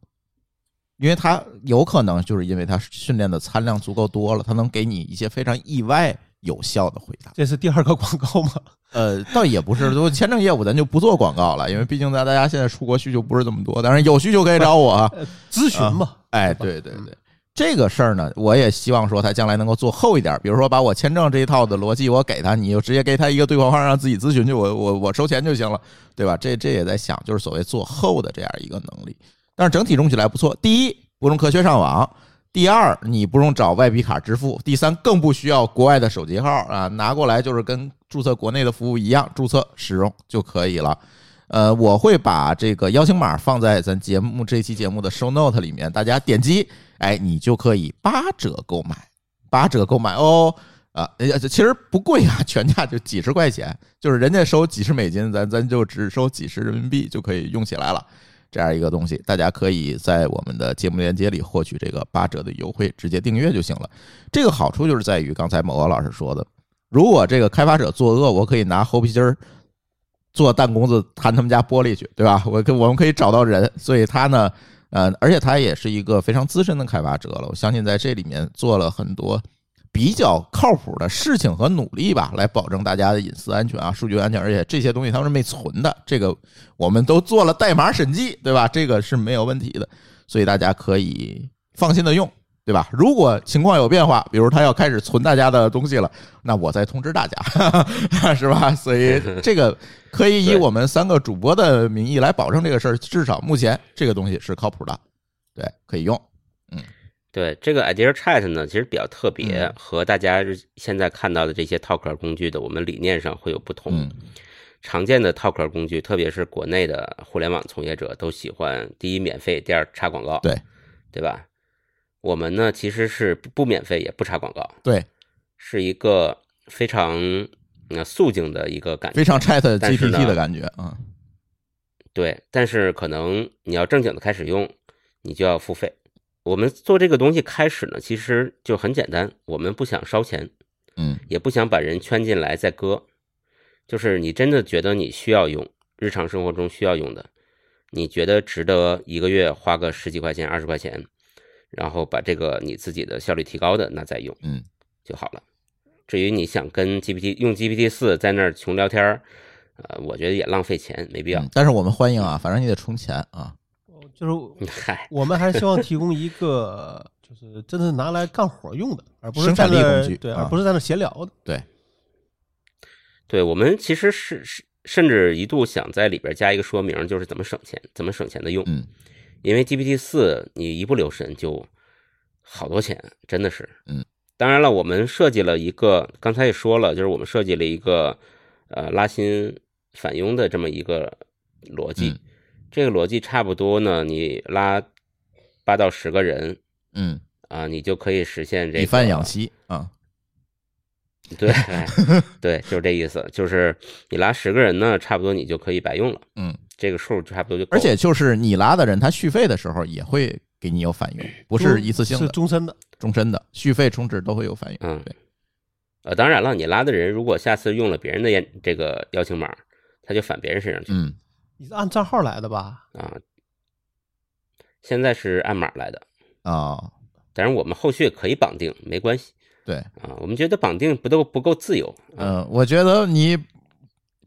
Speaker 1: 因为它有可能就是因为它训练的参量足够多了，它能给你一些非常意外有效的回答。
Speaker 3: 这是第二个广告吗？[laughs]
Speaker 1: 呃，倒也不是，[laughs] 就签证业务咱就不做广告了，因为毕竟大大家现在出国需求不是这么多，当然有需求可以找我啊。[laughs]
Speaker 3: 咨询嘛，
Speaker 1: 哎，对对对，这个事儿呢，我也希望说他将来能够做厚一点，比如说把我签证这一套的逻辑我给他，你就直接给他一个对话框，让自己咨询去，我我我收钱就行了，对吧？这这也在想，就是所谓做厚的这样一个能力。但是整体用起来不错。第一，不用科学上网；第二，你不用找外币卡支付；第三，更不需要国外的手机号啊，拿过来就是跟注册国内的服务一样，注册使用就可以了。呃，我会把这个邀请码放在咱节目这期节目的 show note 里面，大家点击，哎，你就可以八折购买，八折购买哦。啊，呃，其实不贵啊，全价就几十块钱，就是人家收几十美金，咱咱就只收几十人民币就可以用起来了。这样一个东西，大家可以在我们的节目链接里获取这个八折的优惠，直接订阅就行了。这个好处就是在于刚才某个老师说的，如果这个开发者作恶，我可以拿猴皮筋儿做弹弓子弹他们家玻璃去，对吧？我可我们可以找到人，所以他呢，呃，而且他也是一个非常资深的开发者了。我相信在这里面做了很多比较靠谱的事情和努力吧，来保证大家的隐私安全啊、数据安全。而且这些东西他们是没存的，这个我们都做了代码审计，对吧？这个是没有问题的，所以大家可以放心的用。对吧？如果情况有变化，比如他要开始存大家的东西了，那我再通知大家，[laughs] 是吧？所以这个可以以我们 [laughs] 三个主播的名义来保证这个事儿，至少目前这个东西是靠谱的，对，可以用。
Speaker 2: 对这个 Idea Chat 呢，其实比较特别
Speaker 1: 嗯，
Speaker 2: 和大家现在看到的这些套壳工具的，我们理念上会有不同。
Speaker 1: 嗯
Speaker 2: 常见的套壳工具，特别是国内的互联网从业者都喜欢，第一免费，第二插广告，
Speaker 1: 对
Speaker 2: 对吧？我们呢其实是不免费也不插广告，
Speaker 1: 对，
Speaker 2: 是一个非常呃肃静的一个感觉，
Speaker 1: 非常 Chat
Speaker 2: 但是呢
Speaker 1: GPT 的感觉啊。
Speaker 2: 对，但是可能你要正经的开始用，你就要付费。我们做这个东西开始呢，其实就很简单，我们不想烧钱，
Speaker 1: 嗯
Speaker 2: 也不想把人圈进来再割。就是你真的觉得你需要用，日常生活中需要用的，你觉得值得一个月花个十几块钱、二十块钱，然后把这个你自己的效率提高的，那再用
Speaker 1: 嗯
Speaker 2: 就好了。至于你想跟 GPT 用 GPT 四在那儿穷聊天儿，呃，我觉得也浪费钱，没必要
Speaker 1: 嗯。但是我们欢迎啊，反正你得充钱啊。
Speaker 3: 就是 [laughs]
Speaker 2: 嗨，
Speaker 3: 我们还是希望提供一个，就是真的拿来干活用的，而不是
Speaker 1: 生产力
Speaker 3: 在那儿
Speaker 1: 工具
Speaker 3: 对，
Speaker 1: 啊
Speaker 3: 而不是在那闲聊的。
Speaker 2: 对对我们其实是是甚至一度想在里边加一个说明，就是怎么省钱，怎么省钱的用。
Speaker 1: 嗯
Speaker 2: 因为 GPT 四你一不留神就好多钱，真的是。
Speaker 1: 嗯，
Speaker 2: 当然了，我们设计了一个，刚才也说了，就是我们设计了一个呃拉新返佣的这么一个逻辑。
Speaker 1: 嗯
Speaker 2: 这个逻辑差不多呢，你拉八到十个人
Speaker 1: 嗯，
Speaker 2: 啊、你就可以实现这个
Speaker 1: 以贩养吸啊。[laughs]
Speaker 2: 对哎对，就是这意思，就是你拉十个人呢，差不多你就可以白用了，
Speaker 1: 嗯，
Speaker 2: 这个数差不多就够。
Speaker 1: 而且就是你拉的人，他续费的时候也会给你有反应，不是一次性
Speaker 3: 是，终身的。
Speaker 1: 终身的续费充值都会有反应。
Speaker 2: 嗯
Speaker 1: 对，
Speaker 2: 呃，当然了，你拉的人如果下次用了别人的验这个邀请码，他就返别人身上去
Speaker 1: 嗯
Speaker 3: 你是按账号来的吧？
Speaker 2: 啊。现在是按码来的，
Speaker 1: 啊，
Speaker 2: 但是我们后续可以绑定，没关系
Speaker 1: 对，
Speaker 2: 啊。我们觉得绑定不都不够自由啊。
Speaker 1: 嗯，我觉得你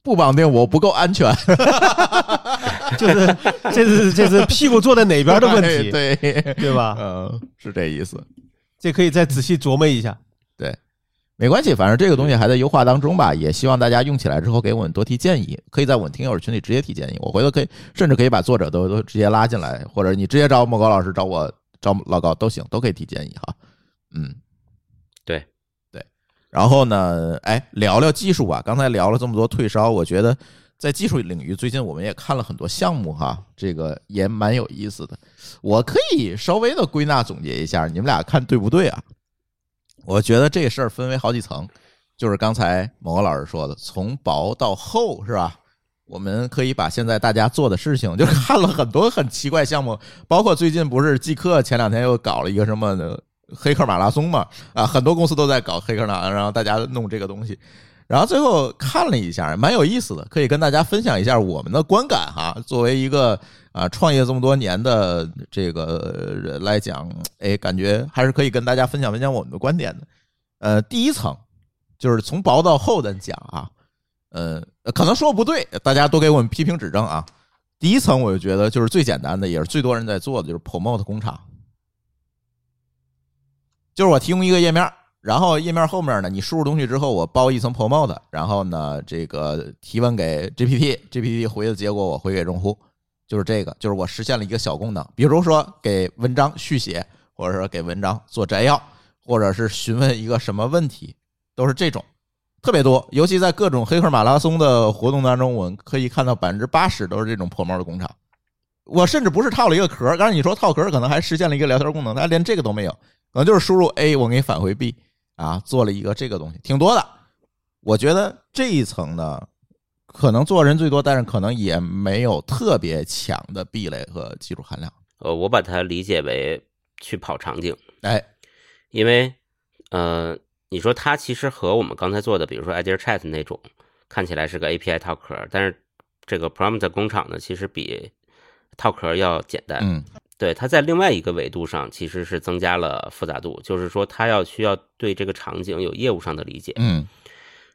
Speaker 1: 不绑定我不够安全 [laughs]
Speaker 3: 就是这是这是屁股坐在哪边的问题，[laughs]
Speaker 1: 对，
Speaker 3: 对吧？
Speaker 1: 嗯，是这意思。
Speaker 3: 这可以再仔细琢磨一下。
Speaker 1: 没关系，反正这个东西还在优化当中吧，也希望大家用起来之后给我们多提建议，可以在我们听友群里直接提建议，我回头可以甚至可以把作者都都直接拉进来，或者你直接找莫高老师，找我找老高都行，都可以提建议哈。嗯，
Speaker 2: 对
Speaker 1: 对，然后呢，哎，聊聊技术吧，刚才聊了这么多退烧，我觉得在技术领域最近我们也看了很多项目哈，这个也蛮有意思的，我可以稍微的归纳总结一下，你们俩看对不对啊？我觉得这事儿分为好几层，就是刚才某个老师说的，从薄到厚，是吧？我们可以把现在大家做的事情，就看了很多很奇怪项目，包括最近不是季克前两天又搞了一个什么黑客马拉松嘛？啊，很多公司都在搞黑客马，然后大家弄这个东西，然后最后看了一下，蛮有意思的，可以跟大家分享一下我们的观感哈。作为一个啊创业这么多年的这个人来讲，哎，感觉还是可以跟大家分享分享我们的观点的。呃，第一层就是从薄到厚的讲啊，呃，可能说不对，大家都给我们批评指正啊。第一层我就觉得就是最简单的，也是最多人在做的，就是 promote 工厂，就是我提供一个页面，然后页面后面呢，你输入东西之后，我包一层 promote，然后呢，这个提问给 GPT，GPT 回的结果我回给用户，就是这个，就是我实现了一个小功能，比如说给文章续写，或者说给文章做摘要，或者是询问一个什么问题，都是这种。特别多，尤其在各种黑客马拉松的活动当中，我们可以看到百分之八十都是这种破猫的工厂。我甚至不是套了一个壳，刚才你说套壳可能还实现了一个聊天功能，它连这个都没有，可能就是输入 A，我给你返回 B 啊，做了一个这个东西，挺多的。我觉得这一层呢，可能做人最多，但是可能也没有特别强的壁垒和技术含量。
Speaker 2: 呃，我把它理解为去跑场景，
Speaker 1: 哎，
Speaker 2: 因为呃，你说它其实和我们刚才做的，比如说 Idea Chat 那种，看起来是个 API 套壳，但是这个 Prompt 工厂呢，其实比套壳要简单。
Speaker 1: 嗯
Speaker 2: 对，它在另外一个维度上其实是增加了复杂度，就是说它要需要对这个场景有业务上的理解。
Speaker 1: 嗯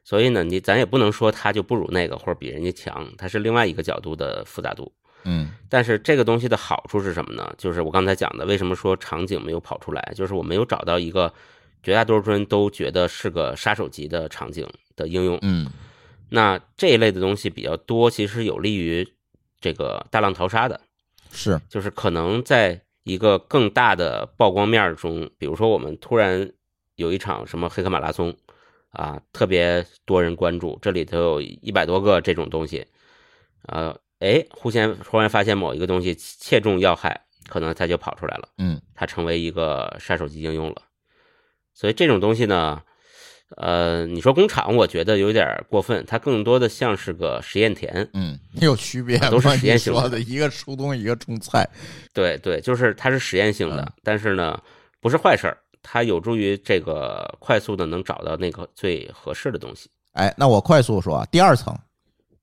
Speaker 2: 所以呢，你咱也不能说它就不如那个或者比人家强，它是另外一个角度的复杂度。
Speaker 1: 嗯
Speaker 2: 但是这个东西的好处是什么呢？就是我刚才讲的，为什么说场景没有跑出来，就是我没有找到一个绝大多数人都觉得是个杀手级的场景的应用。
Speaker 1: 嗯
Speaker 2: 那这一类的东西比较多，其实有利于这个大浪淘沙的，
Speaker 1: 是
Speaker 2: 就是可能在一个更大的曝光面中，比如说我们突然有一场什么黑客马拉松啊，特别多人关注，这里头有一百多个这种东西，呃，哎，忽然忽然发现某一个东西切中要害，可能它就跑出来了，
Speaker 1: 嗯
Speaker 2: 它成为一个杀手级应用了。所以这种东西呢，呃，你说工厂，我觉得有点过分，它更多的像是个实验田。
Speaker 1: 嗯，有区别吗，
Speaker 2: 都是实验性的
Speaker 1: 的，一个出东西，一个种菜。
Speaker 2: 对对，就是它是实验性的，
Speaker 1: 嗯
Speaker 2: 但是呢，不是坏事儿，它有助于这个快速的能找到那个最合适的东西。
Speaker 1: 哎，那我快速说啊，第二层，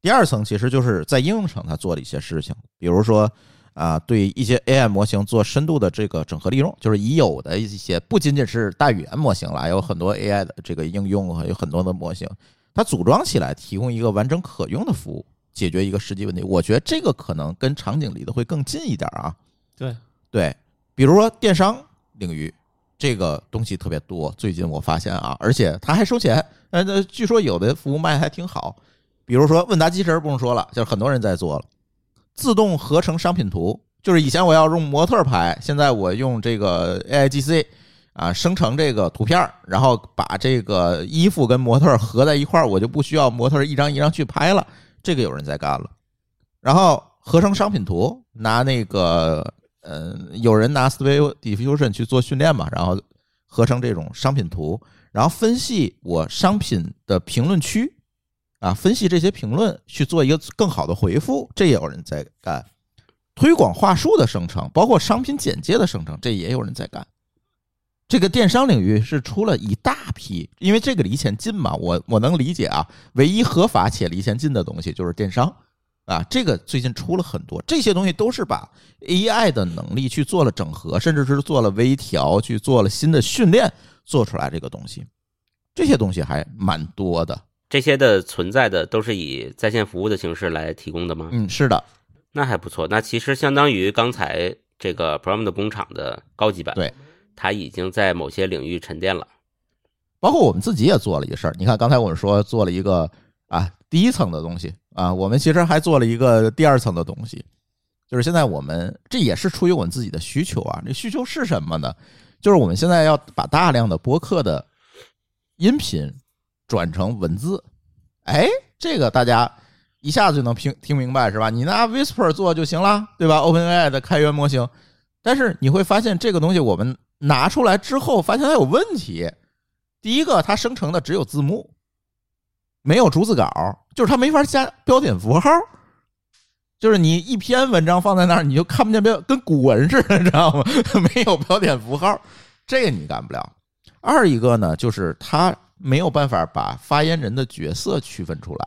Speaker 1: 第二层其实就是在应用层它做的一些事情，比如说啊，对一些 AI 模型做深度的这个整合利用，就是已有的一些不仅仅是大语言模型了，有很多 AI 的这个应用，有很多的模型，它组装起来提供一个完整可用的服务，解决一个实际问题。我觉得这个可能跟场景离得会更近一点啊。
Speaker 3: 对
Speaker 1: 对，比如说电商领域。这个东西特别多，最近我发现啊，而且他还收钱。呃，据说有的服务卖的还挺好，比如说问答机器人不用说了，就是很多人在做了，自动合成商品图，就是以前我要用模特拍，现在我用这个 AIGC 啊生成这个图片，然后把这个衣服跟模特合在一块儿，我就不需要模特一张一张去拍了，这个有人在干了。然后合成商品图，拿那个。嗯，有人拿 Stable Diffusion 去做训练嘛，然后合成这种商品图，然后分析我商品的评论区啊，分析这些评论去做一个更好的回复，这也有人在干。推广话术的生成，包括商品简介的生成，这也有人在干。这个电商领域是出了一大批，因为这个离钱近嘛，我我能理解啊。唯一合法且离钱近的东西就是电商。啊，这个最近出了很多这些东西，都是把 AI 的能力去做了整合，甚至是做了微调，去做了新的训练，做出来这个东西，这些东西还蛮多的。
Speaker 2: 这些的存在的都是以在线服务的形式来提供的吗？
Speaker 1: 嗯，是的，
Speaker 2: 那还不错。那其实相当于刚才这个 Prom 的工厂的高级版，
Speaker 1: 对，
Speaker 2: 它已经在某些领域沉淀了。
Speaker 1: 包括我们自己也做了一个事儿，你看刚才我们说做了一个啊第一层的东西。啊，我们其实还做了一个第二层的东西，就是现在我们这也是出于我们自己的需求啊。这需求是什么呢？就是我们现在要把大量的播客的音频转成文字。哎，这个大家一下子就能听听明白是吧？你拿 Whisper 做就行了，对吧？OpenAI 的开源模型。但是你会发现这个东西我们拿出来之后，发现它有问题。第一个，它生成的只有字幕。没有逐字稿，就是它没法加标点符号，就是你一篇文章放在那儿，你就看不见标，跟古文似的，知道吗？没有标点符号，这个你干不了。二一个呢，就是他没有办法把发言人的角色区分出来。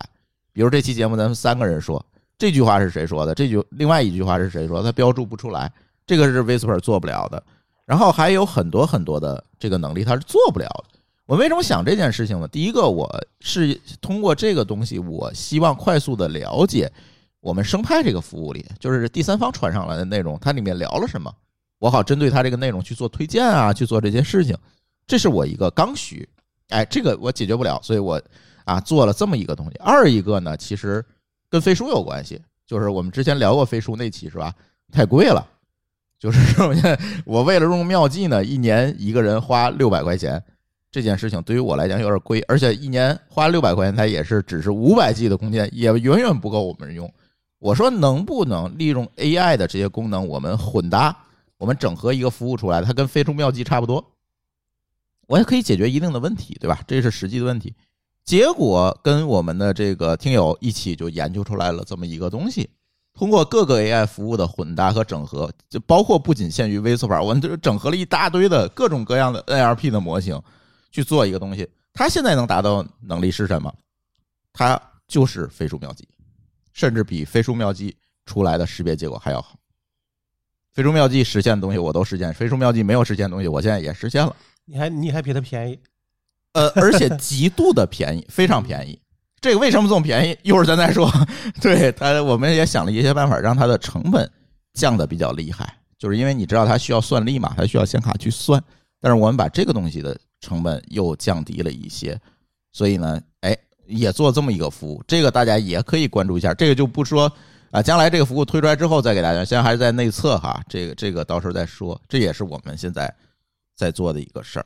Speaker 1: 比如这期节目，咱们三个人说这句话是谁说的，这句另外一句话是谁说，他标注不出来，这个是 Whisper 做不了的。然后还有很多很多的这个能力，他是做不了的。我为什么想这件事情呢？第一个，我是通过这个东西，我希望快速的了解我们生态这个服务里，就是第三方传上来的内容，它里面聊了什么，我好针对它这个内容去做推荐啊，去做这些事情。这是我一个刚需，哎，这个我解决不了，所以我啊做了这么一个东西。二一个呢，其实跟飞书有关系，就是我们之前聊过飞书那期是吧？太贵了，就是 [laughs] 我为了用妙计呢，一年一个人花六百块钱。这件事情对于我来讲有点贵，而且一年花六百块钱，它也是只是五百 G 的空间，也远远不够我们用。我说能不能利用 AI 的这些功能，我们混搭，我们整合一个服务出来，它跟飞书妙计差不多，我也可以解决一定的问题，对吧？这是实际的问题。结果跟我们的这个听友一起就研究出来了这么一个东西，通过各个 AI 服务的混搭和整合，就包括不仅限于微测法，我们就整合了一大堆的各种各样的 NLP 的模型。去做一个东西，它现在能达到能力是什么？它就是飞书妙计，甚至比飞书妙计出来的识别结果还要好。飞书妙计实现的东西我都实现，飞书妙计没有实现的东西，我现在也实现了。
Speaker 3: 你还你还比它便宜？
Speaker 1: 呃，而且极度的便宜，非常便宜。这个为什么这么便宜？一会儿咱再说。对它，我们也想了一些办法，让它的成本降的比较厉害。就是因为你知道它需要算力嘛，它需要显卡去算，但是我们把这个东西的。成本又降低了一些，所以呢，哎，也做这么一个服务，这个大家也可以关注一下。这个就不说啊，将来这个服务推出来之后再给大家，现在还是在内测哈，这个这个到时候再说。这也是我们现在在做的一个事儿。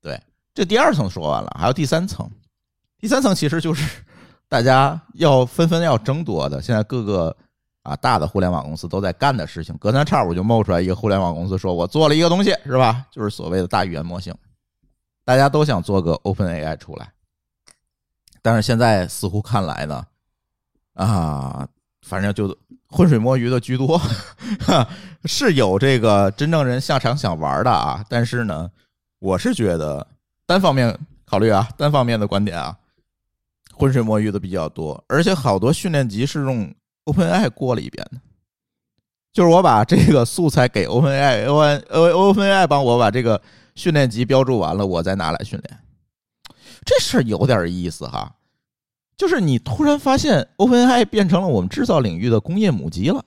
Speaker 1: 对，这第二层说完了，还有第三层。第三层其实就是 [laughs] 大家要纷纷要争夺的，现在各个啊大的互联网公司都在干的事情。隔三差五就冒出来一个互联网公司说：“我做了一个东西，是吧？就是所谓的大语言模型。”大家都想做个 Open AI 出来，但是现在似乎看来呢，啊，反正就浑水摸鱼的居多，[laughs] 是有这个真正人下场想玩的啊，但是呢，我是觉得单方面考虑啊，单方面的观点啊，浑水摸鱼的比较多，而且好多训练集是用 OpenAI 过了一遍的。就是我把这个素材给 openai，open OpenAI 帮我把这个训练集标注完了，我再拿来训练。这事儿有点意思哈，就是你突然发现 OpenAI 变成了我们制造领域的工业母鸡了，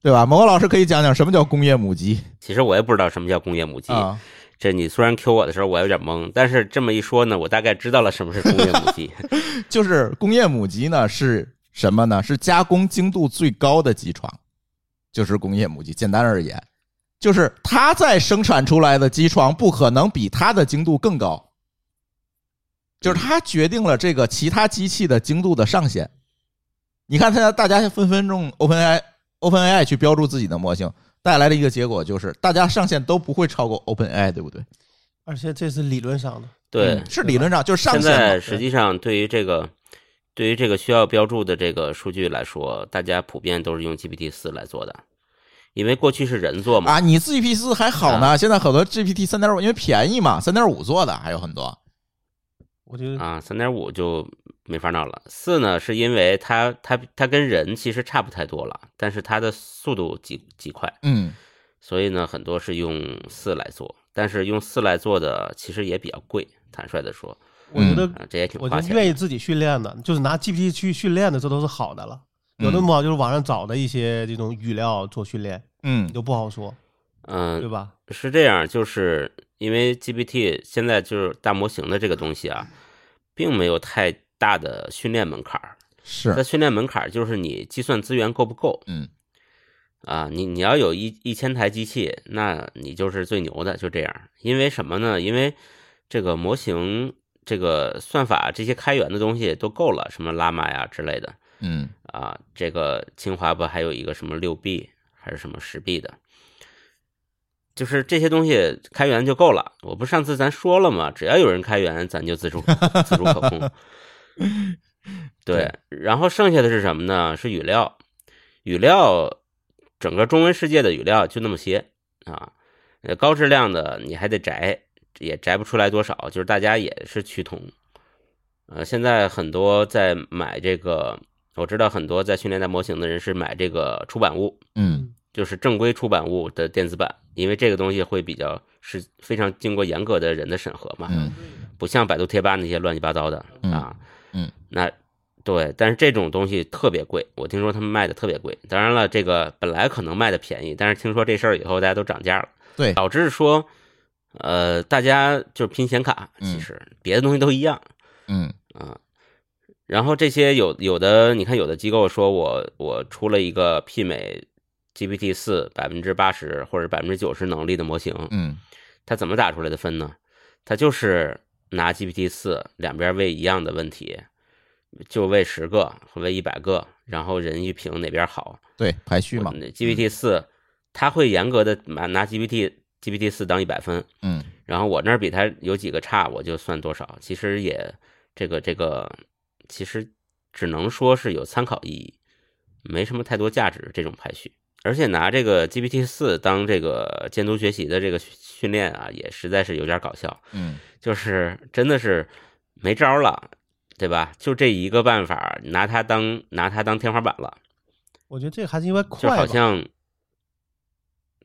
Speaker 1: 对吧？某个老师可以讲讲什么叫工业母鸡
Speaker 2: 其实我也不知道什么叫工业母鸡。
Speaker 1: 啊？
Speaker 2: 这你虽然 Q 我的时候我有点懵，但是这么一说呢，我大概知道了什么是工业母鸡。[laughs]
Speaker 1: 就是工业母鸡呢是什么呢？是加工精度最高的机床，就是工业母鸡。简单而言，就是它在生产出来的机床不可能比它的精度更高，就是它决定了这个其他机器的精度的上限。你看，现在大家纷纷用 OpenAI OpenAI 去标注自己的模型，带来的一个结果就是大家上限都不会超过 OpenAI，对不对？
Speaker 3: 而且这是理论上的，
Speaker 2: 对
Speaker 1: 嗯，是理论上就是上限现。
Speaker 2: 在实际上对于这个对于这个需要标注的这个数据来说，大家普遍都是用 GPT 四来做的，因为过去是人做嘛。
Speaker 1: 啊，你 GPT 四还好呢，现在很多 GPT 三点五因为便宜嘛，三点五做的还有很多。
Speaker 3: 我觉得
Speaker 2: 啊，三点五就没法闹了。四呢，是因为它它它跟人其实差不太多了，但是它的速度极极快，
Speaker 1: 嗯，
Speaker 2: 所以呢，很多是用四来做。但是用四来做的其实也比较贵，坦率的说，
Speaker 3: 我觉得
Speaker 2: 啊，这也挺
Speaker 3: 我觉得。愿意自己训练的，就是拿 GPT 去训练的，这都是好的了。有的不好就是网上找的一些这种语料做训练，
Speaker 1: 嗯
Speaker 3: 就不好说，嗯对
Speaker 2: 嗯，
Speaker 3: 吧？
Speaker 2: 是这样，就是因为 GPT 现在就是大模型的这个东西啊，并没有太大的训练门槛儿。
Speaker 1: 是它，
Speaker 2: 训练门槛儿就是你计算资源够不够。
Speaker 1: 嗯
Speaker 2: 啊，你你要有一一千台机器，那你就是最牛的，就这样。因为什么呢？因为这个模型、这个算法这些开源的东西都够了，什么拉玛呀之类的
Speaker 1: 嗯
Speaker 2: 啊。这个清华不还有一个什么六 B 还是什么十 B 的，就是这些东西开源就够了。我不上次咱说了嘛？只要有人开源，咱就自主 [laughs] 自主可控。[laughs] 对，然后剩下的是什么呢？是语料，语料，整个中文世界的语料就那么些啊，呃，高质量的你还得摘，也摘不出来多少，就是大家也是趋同。呃，现在很多在买这个，我知道很多在训练大模型的人是买这个出版物，
Speaker 1: 嗯
Speaker 2: 就是正规出版物的电子版，因为这个东西会比较是非常经过严格的人的审核嘛，
Speaker 1: 嗯
Speaker 2: 不像百度贴吧那些乱七八糟的
Speaker 1: 嗯
Speaker 2: 啊。
Speaker 1: 嗯，
Speaker 2: 那对，但是这种东西特别贵，我听说他们卖的特别贵。当然了，这个本来可能卖的便宜，但是听说这事儿以后，大家都涨价了，
Speaker 1: 对，
Speaker 2: 导致说，呃，大家就是拼显卡，
Speaker 1: 嗯
Speaker 2: 其实别的东西都一样
Speaker 1: 嗯
Speaker 2: 啊。然后这些有有的，你看有的机构说我我出了一个媲美 GPT 四百分之八十或者百分之九十能力的模型，
Speaker 1: 嗯
Speaker 2: 它怎么打出来的分呢？它就是拿 GPT 四两边喂一样的问题，就喂十个或喂一百个，然后人一评哪边好。
Speaker 1: 对，排序嘛
Speaker 2: 我，GPT 四它会严格的拿拿 GPT GPT 四当一百分，
Speaker 1: 嗯
Speaker 2: 然后我那儿比它有几个差，我就算多少。其实也这个这个，其实只能说是有参考意义，没什么太多价值。这种排序，而且拿这个 GPT 四当这个监督学习的这个训练啊，也实在是有点搞笑。
Speaker 1: 嗯
Speaker 2: 就是真的是没招了，对吧？就这一个办法，拿它当拿它当天花板了，
Speaker 3: 我觉得这个还是因为
Speaker 2: 就
Speaker 3: 快就，
Speaker 2: 好像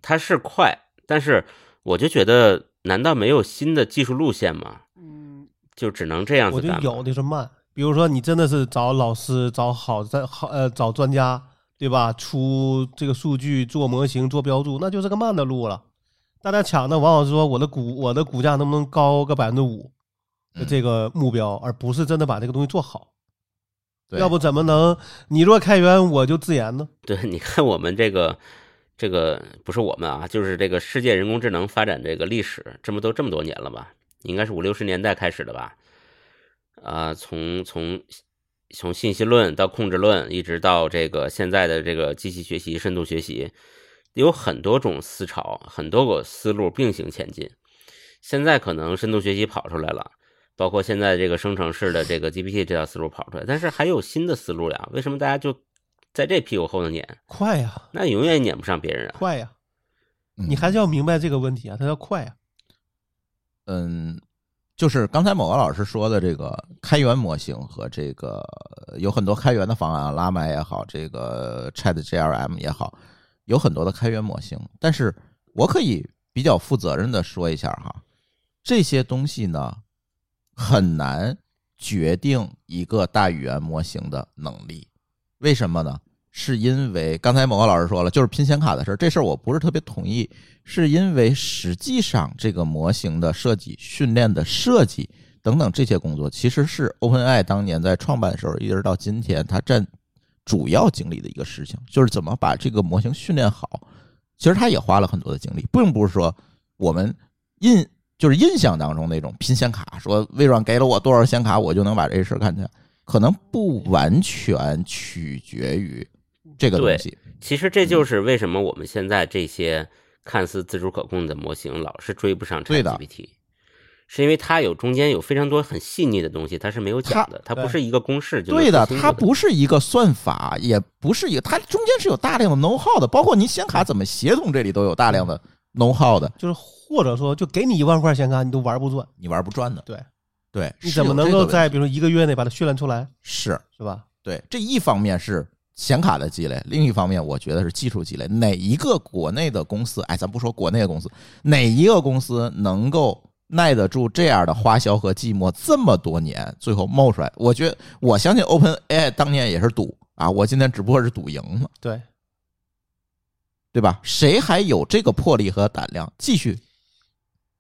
Speaker 2: 它是快，但是我就觉得，难道没有新的技术路线吗？
Speaker 3: 嗯，
Speaker 2: 就只能这样子干？
Speaker 3: 我觉得有的是慢。比如说，你真的是找老师、找好在好呃找专家，对吧？出这个数据、做模型、做标注，那就是个慢的路了。大家抢的往往是说我的股我的股价能不能高个百分之五的这个目标，而不是真的把这个东西做好。要不怎么能你若开源我就自研呢？[laughs]
Speaker 2: 对，你看我们这个这个不是我们啊，就是这个世界人工智能发展这个历史，这么都这么多年了吧？应该是五六十年代开始的吧？啊、从从从信息论到控制论，一直到这个现在的这个机器学习、深度学习，有很多种思潮，很多个思路并行前进。现在可能深度学习跑出来了，包括现在这个生成式的这个 GPT 这条思路跑出来，但是还有新的思路呀。为什么大家就在这屁股后头撵？
Speaker 3: 快呀，
Speaker 2: 那永远撵不上别人啊！
Speaker 3: 快呀！
Speaker 1: 嗯
Speaker 3: 你还是要明白这个问题啊，它要快呀。
Speaker 1: 嗯，就是刚才某个老师说的这个开源模型和这个有很多开源的方案，拉麦也好，这个 Chat GLM 也好，有很多的开源模型。但是我可以比较负责任的说一下哈，这些东西呢很难决定一个大语言模型的能力。为什么呢？是因为刚才某个老师说了，就是拼显卡的事儿，这事儿我不是特别同意。是因为实际上这个模型的设计、训练的设计等等这些工作，其实是 OpenAI 当年在创办的时候，一直到今天，它占主要精力的一个事情，就是怎么把这个模型训练好。其实他也花了很多的精力，并不是说我们印就是印象当中那种拼显卡，说微软给了我多少显卡，我就能把这事干起来，可能不完全取决于这个东西。
Speaker 2: 其实这就是为什么我们现在这些。看似自主可控的模型老是追不上 ChatGPT，是因为它有中间有非常多很细腻的东西，它是没有讲的，它不是一个公式。
Speaker 1: 对
Speaker 2: 的，
Speaker 1: 它不是一个算法，也不是一个，它中间是有大量的 know how 的，包括你显卡怎么协同，这里都有大量的 know how 的。
Speaker 3: 就是或者说，就给你一万块显卡，你都玩不转，
Speaker 1: 你玩不转的。
Speaker 3: 对
Speaker 1: 对，
Speaker 3: 你怎么能够在比如说一个月内把它训练出来？
Speaker 1: 是
Speaker 3: 是吧？
Speaker 1: 对，这一方面是。显卡的积累，另一方面，我觉得是技术积累。哪一个国内的公司，哎，咱不说国内的公司，哪一个公司能够耐得住这样的花销和寂寞这么多年，最后冒出来？我觉得，我相信 Open AI 当年也是赌啊，我今天只不过是赌赢了，
Speaker 3: 对，
Speaker 1: 对吧？谁还有这个魄力和胆量继续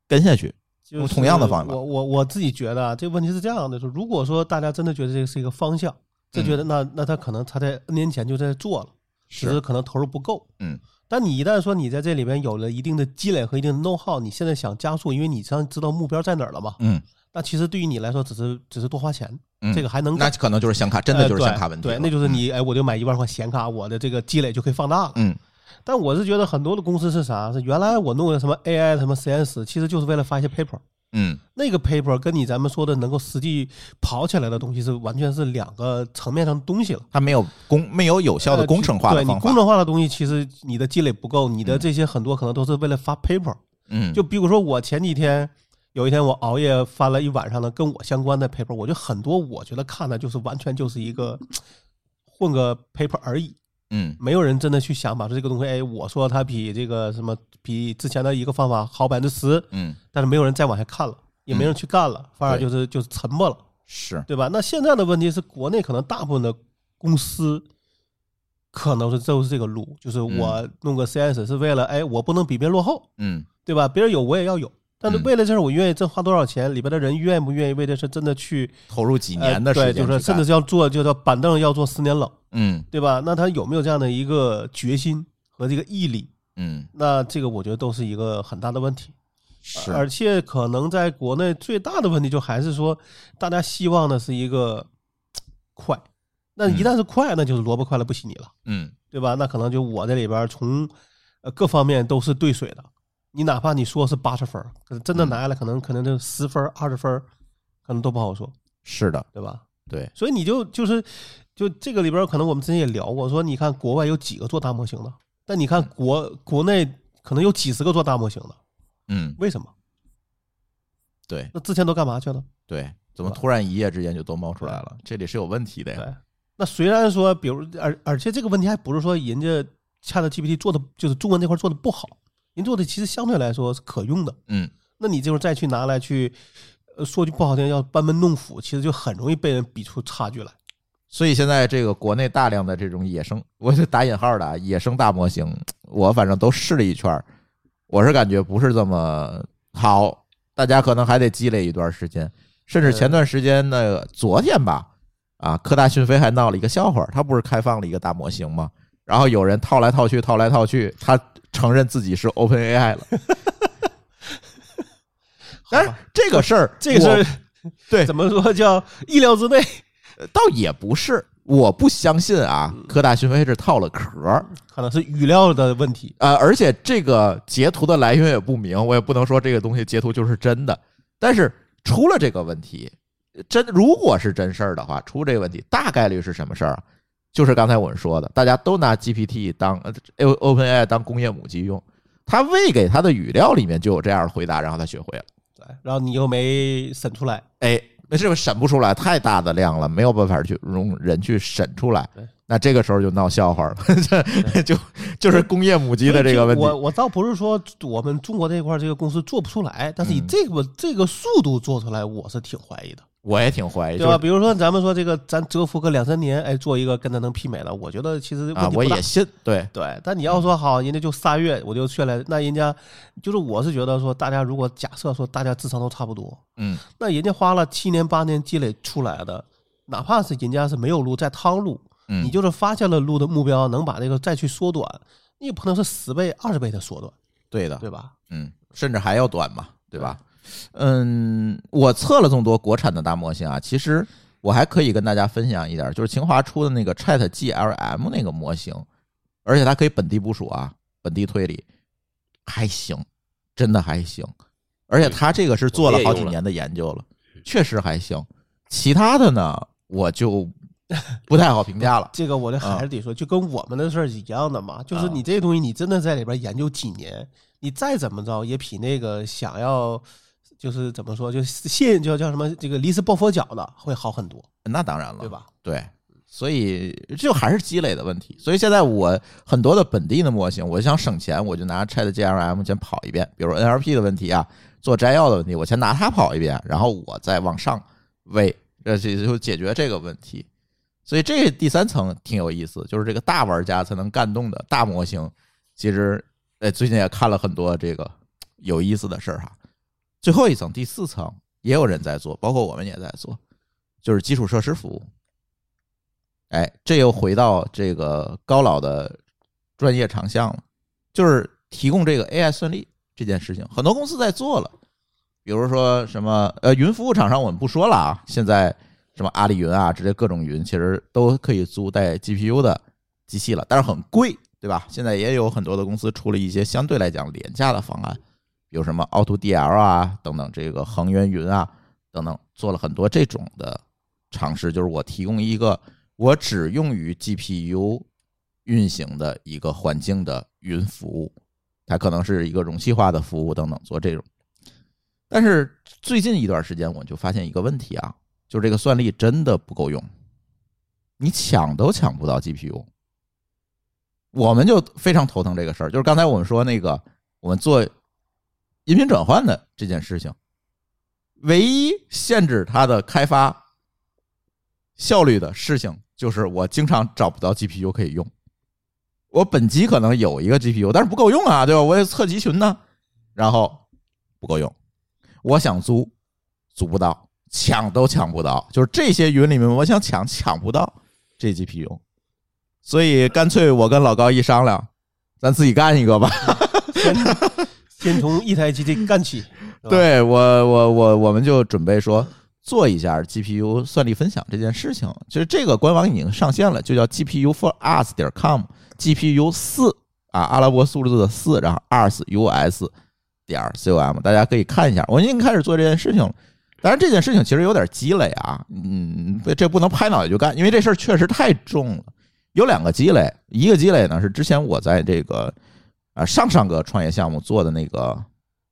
Speaker 1: 跟下去？用同样的方法？
Speaker 3: 我我我自己觉得，这个问题是这样的：说，如果说大家真的觉得这个是一个方向。就觉得那那他可能他在 N 年前就在做了，只是可能投入不够。
Speaker 1: 嗯，
Speaker 3: 但你一旦说你在这里边有了一定的积累和一定的 know how，你现在想加速，因为你上知道目标在哪儿了嘛。
Speaker 1: 嗯，
Speaker 3: 那其实对于你来说只是只是多花钱，这个还能
Speaker 1: 那可能就是显卡，真的就是显卡问题。
Speaker 3: 对，那就是你哎，我就买一万块显卡，我的这个积累就可以放大了。
Speaker 1: 嗯，
Speaker 3: 但我是觉得很多的公司是啥？是原来我弄的什么 AI 什么实验室，其实就是为了发一些 paper。
Speaker 1: 嗯，
Speaker 3: 那个 paper 跟你咱们说的能够实际跑起来的东西是完全是两个层面上的东西了。
Speaker 1: 它没有工，没有有效的工程化的
Speaker 3: 方法。对你工程化的东西，其实你的积累不够，你的这些很多可能都是为了发 paper。
Speaker 1: 嗯，
Speaker 3: 就比如说我前几天有一天我熬夜翻了一晚上的跟我相关的 paper，我就很多我觉得看的就是完全就是一个混个 paper 而已。
Speaker 1: 嗯，
Speaker 3: 没有人真的去想把这个东西，哎，我说它比这个什么比之前的一个方法好百分之十，
Speaker 1: 嗯，
Speaker 3: 但是没有人再往下看了，也没人去干了，反而就是就是沉默了，
Speaker 1: 是。
Speaker 3: 对吧？那现在的问题是，国内可能大部分的公司可能是都是这个路，就是我弄个实验室是为了，哎，我不能比别人落后，
Speaker 1: 嗯，
Speaker 3: 对吧？别人有我也要有。但是为了这事，我愿意挣花多少钱？里边的人愿不愿意为这事真的去
Speaker 1: 投入几年的时
Speaker 3: 间？对，就是甚至是要做，就叫板凳要做十年冷，
Speaker 1: 嗯，
Speaker 3: 对吧？那他有没有这样的一个决心和这个毅力？
Speaker 1: 嗯，
Speaker 3: 那这个我觉得都是一个很大的问题。
Speaker 1: 是，
Speaker 3: 而且可能在国内最大的问题就还是说，大家希望的是一个快。那一旦是快，那就是萝卜快了不洗泥了，
Speaker 1: 嗯，
Speaker 3: 对吧？那可能就我这里边从呃各方面都是兑水的。你哪怕你说是八十分，可是真的拿下来，可能可能就十分、二十分，可能都不好说。
Speaker 1: 是的，
Speaker 3: 对吧？
Speaker 1: 对，
Speaker 3: 所以你就就是就这个里边，可能我们之前也聊过，说你看国外有几个做大模型的，但你看国国内可能有几十个做大模型的，
Speaker 1: 嗯，
Speaker 3: 为什么？
Speaker 1: 对，
Speaker 3: 那之前都干嘛去了？
Speaker 1: 对，怎么突然一夜之间就都冒出来了？这里是有问题的呀。
Speaker 3: 对，那虽然说，比如而而且这个问题还不是说人家 Chat GPT 做的就是中文这块做的不好。您做的其实相对来说是可用的，
Speaker 1: 嗯，
Speaker 3: 那你这会儿再去拿来去，呃，说句不好听，要班门弄斧，其实就很容易被人比出差距来。
Speaker 1: 所以现在这个国内大量的这种野生，我是打引号的野生大模型，我反正都试了一圈，我是感觉不是这么好，大家可能还得积累一段时间。甚至前段时间那个昨天吧，啊，科大讯飞还闹了一个笑话，他不是开放了一个大模型吗？然后有人套来套去，套来套去，他。承认自己是 Open AI 了，[laughs] 但是这个事儿，
Speaker 3: 这个事儿，[laughs]
Speaker 1: 对，
Speaker 3: 怎么说叫意料之内？
Speaker 1: 倒也不是，我不相信啊。科大讯飞是套了壳，
Speaker 3: 可能是语料的问题
Speaker 1: 啊。而且这个截图的来源也不明，我也不能说这个东西截图就是真的。但是出了这个问题，真如果是真事儿的话，出这个问题大概率是什么事儿啊？就是刚才我们说的，大家都拿 GPT 当 OpenAI 当工业母机用，他喂给他的语料里面就有这样的回答，然后他学会了。
Speaker 3: 对然后你又没审出来，
Speaker 1: 哎，那这个审不出来，太大的量了，没有办法去用人去审出来
Speaker 3: 对。
Speaker 1: 那这个时候就闹笑话了，这 [laughs] 就就是工业母机的这个问题。
Speaker 3: 我我倒不是说我们中国这块这个公司做不出来，但是以
Speaker 1: 嗯
Speaker 3: 这个、这个速度做出来，我是挺怀疑的，
Speaker 1: 我也挺怀疑，
Speaker 3: 对吧？比如说咱们说这个，咱蛰伏个两三年，哎，做一个跟他能媲美了，我觉得其实问
Speaker 1: 啊，我也信，对，
Speaker 3: 对，但你要说好，人家就仨月我就去了，那人家就是我是觉得说，大家如果假设说大家智商都差不多，
Speaker 1: 嗯，
Speaker 3: 那人家花了七年八年积累出来的，哪怕是人家是没有路在趟路，
Speaker 1: 嗯
Speaker 3: 你就是发现了路的目标，能把这个再去缩短，你也不能是十倍二十倍的缩短，
Speaker 1: 对的，
Speaker 3: 对吧？
Speaker 1: 嗯，甚至还要短嘛，对吧？嗯，我测了这么多国产的大模型啊，其实我还可以跟大家分享一点，就是清华出的那个 Chat GLM 那个模型，而且它可以本地部署啊，本地推理，还行，真的还行。而且它这个是做了好几年的研究了，确实还行。其他的呢，我就不太好评价了。[laughs]
Speaker 3: 这个我这还是得说，就跟我们的事儿一样的嘛，就是你这东西你真的在里边研究几年，你再怎么着也比那个想要就是怎么说，就现叫叫什么这个临时抱佛脚的会好很多，
Speaker 1: 那当然了，
Speaker 3: 对？吧？
Speaker 1: 对，所以这就还是积累的问题。所以现在我很多的本地的模型，我想省钱，我就拿 Chat GLM 先跑一遍，比如 NLP 的问题啊，做摘要的问题，我先拿它跑一遍，然后我再往上喂，这这就解决这个问题。所以这第三层挺有意思，就是这个大玩家才能干动的大模型。其实，哎，最近也看了很多这个有意思的事儿哈。最后一层，第四层也有人在做，包括我们也在做，就是基础设施服务。哎，这又回到这个高老的专业长项了，就是提供这个 AI 算力这件事情，很多公司在做了，比如说什么呃云服务厂商我们不说了啊，现在什么阿里云啊，这些各种云其实都可以租带 GPU 的机器了，但是很贵，对吧？现在也有很多的公司出了一些相对来讲廉价的方案，有什么 AutoDL 啊等等，这个恒源云啊等等，做了很多这种的尝试，就是我提供一个我只用于 GPU 运行的一个环境的云服务，它可能是一个容器化的服务等等，做这种。但是最近一段时间，我就发现一个问题啊，就是这个算力真的不够用，你抢都抢不到 GPU。我们就非常头疼这个事儿，就是刚才我们说那个，我们做音频转换的这件事情，唯一限制它的开发效率的事情，就是我经常找不到 GPU 可以用。我本机可能有一个 GPU，但是不够用啊，对吧？我也测集群呢，然后不够用。我想租，租不到，抢都抢不到，就是这些云里面，我想抢抢不到这 GPU，所以干脆我跟老高一商量，咱自己干一个吧。[laughs]
Speaker 3: 先先从一台机器干起，[laughs]
Speaker 1: 对我我我我们就准备说做一下 GPU 算力分享这件事情。其实这个官网已经上线了，就叫 GPU for us 点 com，GPU 四啊，阿拉伯数字的四，然后 us us 点 com，大家可以看一下。我已经开始做这件事情了。当然，这件事情其实有点积累啊，嗯，这不能拍脑袋就干，因为这事儿确实太重了。有两个积累，一个积累呢是之前我在这个啊上上个创业项目做的那个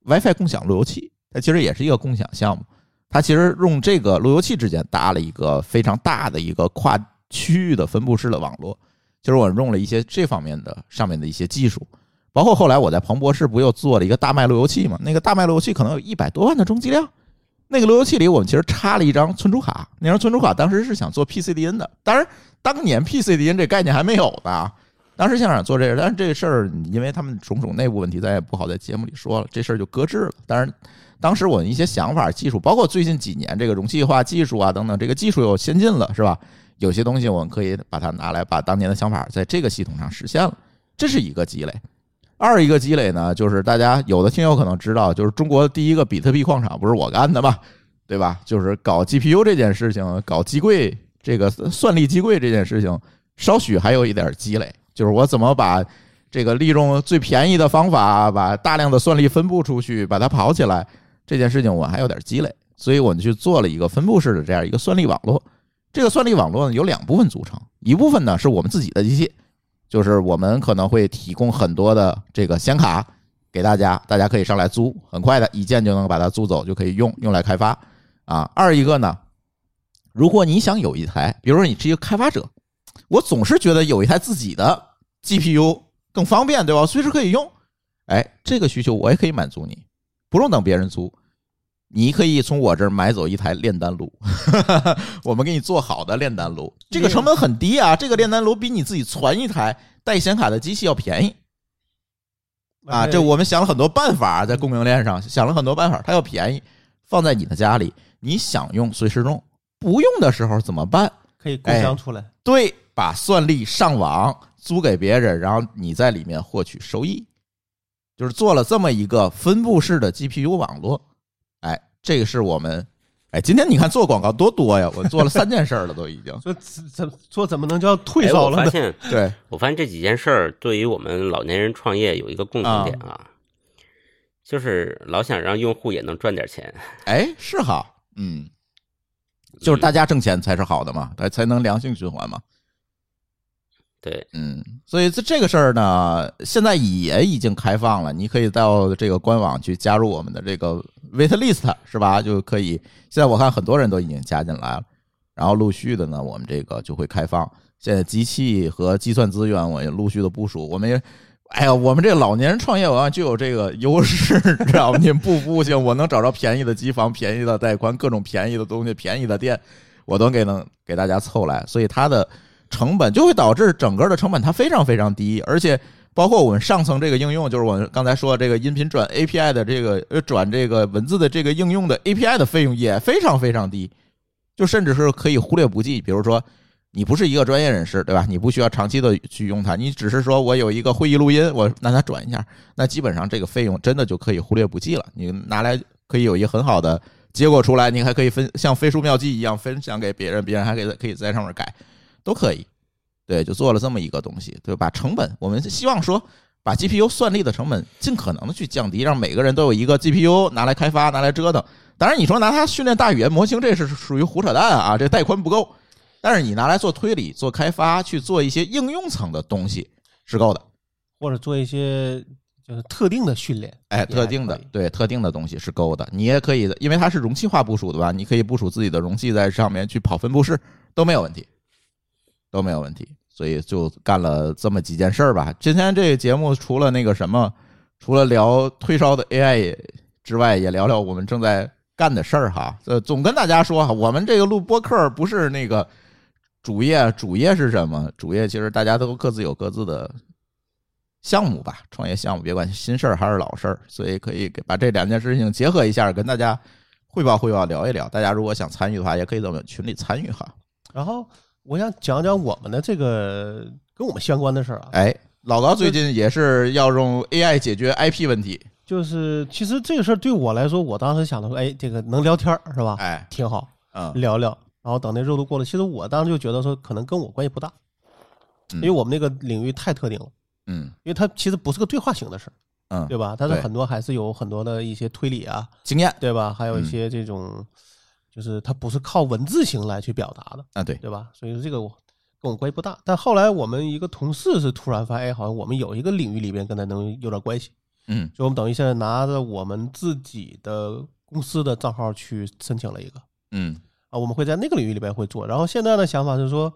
Speaker 1: WiFi 共享路由器，它其实也是一个共享项目。它其实用这个路由器之间搭了一个非常大的一个跨区域的分布式的网络。就是我用了一些这方面的上面的一些技术，包括后来我在彭博士不又做了一个大麦路由器嘛？那个大麦路由器可能有一百多万的中继量。那个路由器里，我们其实插了一张存储卡。那张存储卡当时是想做 PCDN 的，当然当年 PCDN 这概念还没有呢。当时想想做这个，但是这个事儿因为他们种种内部问题，咱也不好在节目里说了，这事儿就搁置了。当然，当时我的一些想法、技术，包括最近几年这个容器化技术啊等等，这个技术又先进了，是吧？有些东西我们可以把它拿来，把当年的想法在这个系统上实现了，这是一个积累。二一个积累呢，就是大家有的听友可能知道，就是中国第一个比特币矿场不是我干的嘛，对吧？就是搞 GPU 这件事情，搞机柜这个算力机柜这件事情，稍许还有一点积累，就是我怎么把这个利用最便宜的方法，把大量的算力分布出去，把它跑起来，这件事情我还有点积累，所以我们去做了一个分布式的这样一个算力网络。这个算力网络呢，有两部分组成，一部分呢是我们自己的机器，就是我们可能会提供很多的这个显卡，给大家，大家可以上来租，很快的一键就能把它租走，就可以用用来开发啊。二一个呢，如果你想有一台，比如说你是一个开发者，我总是觉得有一台自己的 GPU 更方便，对吧？随时可以用。哎，这个需求我也可以满足你，不用等别人租，你可以从我这儿买走一台炼丹炉，[laughs] 我们给你做好的炼丹炉，这个成本很低啊。这个炼丹炉比你自己攒一台带显卡的机器要便宜啊。这我们想了很多办法，在供应链上想了很多办法，它要便宜，放在你的家里，你想用随时用，不用的时候怎么办？
Speaker 3: 可以共享出来。
Speaker 1: 对，把算力上网租给别人，然后你在里面获取收益。就是做了这么一个分布式的 GPU 网络，哎，这个是我们，哎，今天你看做广告多多呀，我做了三件事了，都已经。
Speaker 3: 说怎做怎么能叫退烧了
Speaker 2: 呢？[laughs] 我发现，
Speaker 1: 对
Speaker 2: 我发现这几件事儿对于我们老年人创业有一个共同点啊，就是老想让用户也能赚点钱。
Speaker 1: 哎，是哈，嗯，就是大家挣钱才是好的嘛，才才能良性循环嘛。
Speaker 2: 对，
Speaker 1: 嗯，所以这这个事儿呢，现在也已经开放了，你可以到这个官网去加入我们的这个 wait list，是吧？就可以。现在我看很多人都已经加进来了，然后陆续的呢，我们这个就会开放。现在机器和计算资源我也陆续的部署。我们也，哎呀，我们这老年人创业往往就有这个优势，你知道吗？你不服行，我能找着便宜的机房、便宜的带宽、各种便宜的东西、便宜的店，我都给能给大家凑来。所以它的。成本就会导致整个的成本它非常非常低，而且包括我们上层这个应用，就是我们刚才说的这个音频转 API 的这个呃转这个文字的这个应用的 API 的费用也非常非常低，就甚至是可以忽略不计。比如说你不是一个专业人士，对吧？你不需要长期的去用它，你只是说我有一个会议录音，我让它转一下，那基本上这个费用真的就可以忽略不计了。你拿来可以有一个很好的结果出来，你还可以分像飞书妙记一样分享给别人，别人还可以可以在上面改。都可以，对，就做了这么一个东西，对，把成本，我们希望说把 GPU 算力的成本尽可能的去降低，让每个人都有一个 GPU 拿来开发，拿来折腾。当然，你说拿它训练大语言模型，这是属于胡扯淡啊，这带宽不够。但是你拿来做推理、做开发、去做一些应用层的东西是够的，
Speaker 3: 或者做一些就是特定的训练，
Speaker 1: 哎，特定的对特定的东西是够的。你也可以的，因为它是容器化部署的吧？你可以部署自己的容器在上面去跑分布式都没有问题。都没有问题，所以就干了这么几件事儿吧。今天这个节目除了那个什么，除了聊退烧的 AI 之外，也聊聊我们正在干的事儿哈。呃，总跟大家说哈，我们这个录播客不是那个主业，主业是什么？主业其实大家都各自有各自的项目吧，创业项目，别管新事儿还是老事儿，所以可以给把这两件事情结合一下，跟大家汇报汇报，聊一聊。大家如果想参与的话，也可以在我们群里参与哈。
Speaker 3: 然后。我想讲讲我们的这个跟我们相关的事儿啊。
Speaker 1: 哎，老高最近也是要用 AI 解决 IP 问题。
Speaker 3: 就是其实这个事儿对我来说，我当时想的说，哎，这个能聊天是吧？
Speaker 1: 哎，
Speaker 3: 挺好，
Speaker 1: 嗯，
Speaker 3: 聊聊。然后等那热度过了，其实我当时就觉得说，可能跟我关系不大，因为我们那个领域太特定了。
Speaker 1: 嗯，
Speaker 3: 因为它其实不是个对话型的事儿，
Speaker 1: 嗯，
Speaker 3: 对吧？但是很多还是有很多的一些推理啊、
Speaker 1: 经验，
Speaker 3: 对吧？还有一些这种，就是它不是靠文字型来去表达的
Speaker 1: 啊，对，
Speaker 3: 对吧？所以说这个我。跟我关系不大，但后来我们一个同事是突然发现，哎，好像我们有一个领域里边跟它能有点关系，
Speaker 1: 嗯，
Speaker 3: 所以我们等于现在拿着我们自己的公司的账号去申请了一个，
Speaker 1: 嗯，
Speaker 3: 啊，我们会在那个领域里边会做。然后现在的想法是说，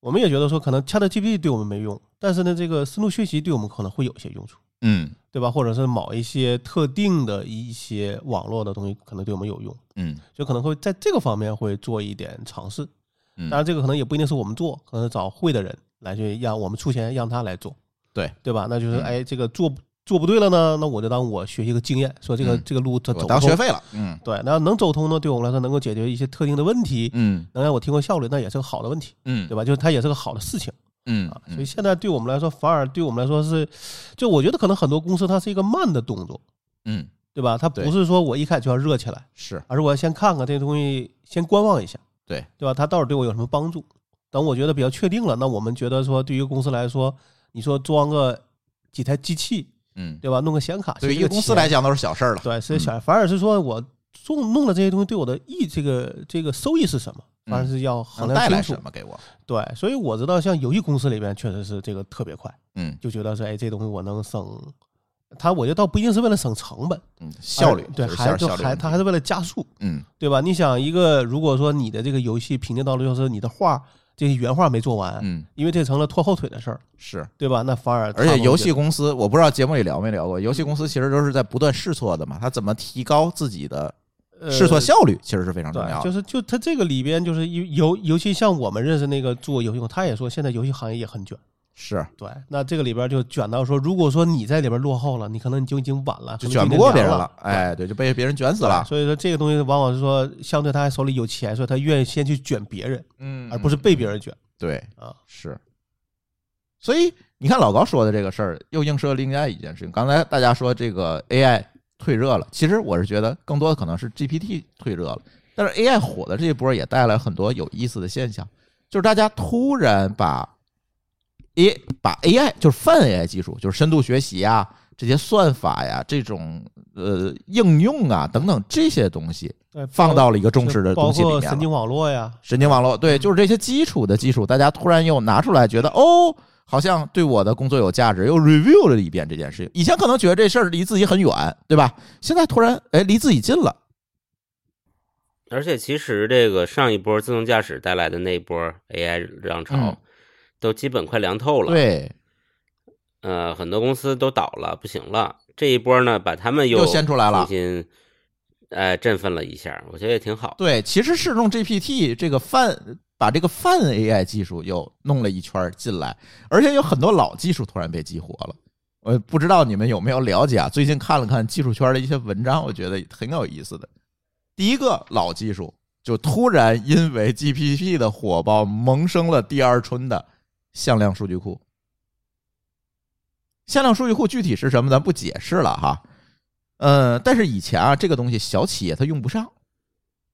Speaker 3: 我们也觉得说，可能 ChatGPT 对我们没用，但是呢，这个深度学习对我们可能会有一些用处，
Speaker 1: 嗯，
Speaker 3: 对吧？或者是某一些特定的一些网络的东西，可能对我们有用，
Speaker 1: 嗯，
Speaker 3: 就可能会在这个方面会做一点尝试。当然，这个可能也不一定是我们做，可能是找会的人来去让我们出钱让他来做，
Speaker 1: 对。
Speaker 3: 对吧？那就是哎，这个做做不对了呢，那我就当我学习个经验，说这个这个路它走
Speaker 1: 当学费了，嗯，
Speaker 3: 对，那能走通呢，对我们来说能够解决一些特定的问题，
Speaker 1: 嗯，
Speaker 3: 能让我提高效率，那也是个好的问题，
Speaker 1: 嗯，
Speaker 3: 对吧？就是它也是个好的事情，
Speaker 1: 嗯
Speaker 3: 啊，所以现在对我们来说，反而对我们来说是，就我觉得可能很多公司它是一个慢的动作，
Speaker 1: 嗯，
Speaker 3: 对吧？它不是说我一开始就要热起来，
Speaker 1: 是，
Speaker 3: 而是我要先看看这东西，先观望一下，
Speaker 1: 对，
Speaker 3: 对吧？它到底对我有什么帮助？等我觉得比较确定了，那我们觉得说，对于公司来说，你说装个几台机器，
Speaker 1: 嗯，
Speaker 3: 对吧？弄个显卡，
Speaker 1: 对于一个公司来讲都是小事儿了。
Speaker 3: 对，是小，反而是说我做弄了这些东西对我的益，这个这个收益是什么？反而是要衡量清楚。
Speaker 1: 什么给我？
Speaker 3: 对，所以我知道，像游戏公司里边确实是这个特别快，
Speaker 1: 嗯，
Speaker 3: 就觉得说，哎，这东西我能省它我觉得倒不一定是为了省成本，
Speaker 1: 嗯，效率
Speaker 3: 对，
Speaker 1: 就是
Speaker 3: 还就还它还是为了加速，
Speaker 1: 嗯
Speaker 3: 对吧？你想一个，如果说你的这个游戏评定到了就是你的画这些原画没做完，
Speaker 1: 嗯
Speaker 3: 因为这成了拖后腿的事儿，
Speaker 1: 是。
Speaker 3: 对吧？那反而
Speaker 1: 而且游戏公司，我不知道节目里聊没聊过，游戏公司其实都是在不断试错的嘛，他怎么提高自己的
Speaker 3: 呃
Speaker 1: 试错效率，其实是非常重要
Speaker 3: 对，
Speaker 1: 的。
Speaker 3: 就是就它这个里边就是尤尤尤其像我们认识那个做游戏，他也说现在游戏行业也很卷。
Speaker 1: 是
Speaker 3: 对，那这个里边就卷到说，如果说你在里边落后了，你可能你就已经晚了，
Speaker 1: 就卷不过别人了，。哎，对，就被别人卷死了。
Speaker 3: 所以说这个东西往往是说，相对他手里有钱，所以他愿意先去卷别人，
Speaker 1: 嗯
Speaker 3: 而不是被别人卷
Speaker 1: 对
Speaker 3: 啊。
Speaker 1: 是。所以你看老高说的这个事儿，又映射另外一件事情。刚才大家说这个 AI 退热了，其实我是觉得更多的可能是 GPT 退热了。但是 AI 火的这一波也带来很多有意思的现象，就是大家突然把 A 把 AI 就是泛 AI 技术，就是深度学习啊、这些算法呀、这种呃应用啊等等这些东西，放到了一个重视的东西里面
Speaker 3: 神经网络呀，
Speaker 1: 神经网络，对，就是这些基础的技术，大家突然又拿出来，觉得哦，好像对我的工作有价值，又 review 了一遍这件事情。以前可能觉得这事儿离自己很远，对吧？现在突然哎离自己近了，
Speaker 2: 而且其实这个上一波自动驾驶带来的那一波 AI 浪潮
Speaker 1: 嗯，
Speaker 2: 都基本快凉透了。，
Speaker 1: 对，
Speaker 2: 呃，很多公司都倒了，不行了。这一波呢，把他们
Speaker 1: 又掀出来了
Speaker 2: 重新，呃，振奋了一下，我觉得也挺好。
Speaker 1: 对，其实是用 GPT 这个泛把这个泛 AI 技术又弄了一圈进来，而且有很多老技术突然被激活了。我不知道你们有没有了解啊？最近看了看技术圈的一些文章，我觉得很有意思的。第一个老技术就突然因为 GPT 的火爆萌生了第二春的向量数据库。向量数据库具体是什么，咱不解释了哈。呃，但是以前啊，这个东西小企业它用不上，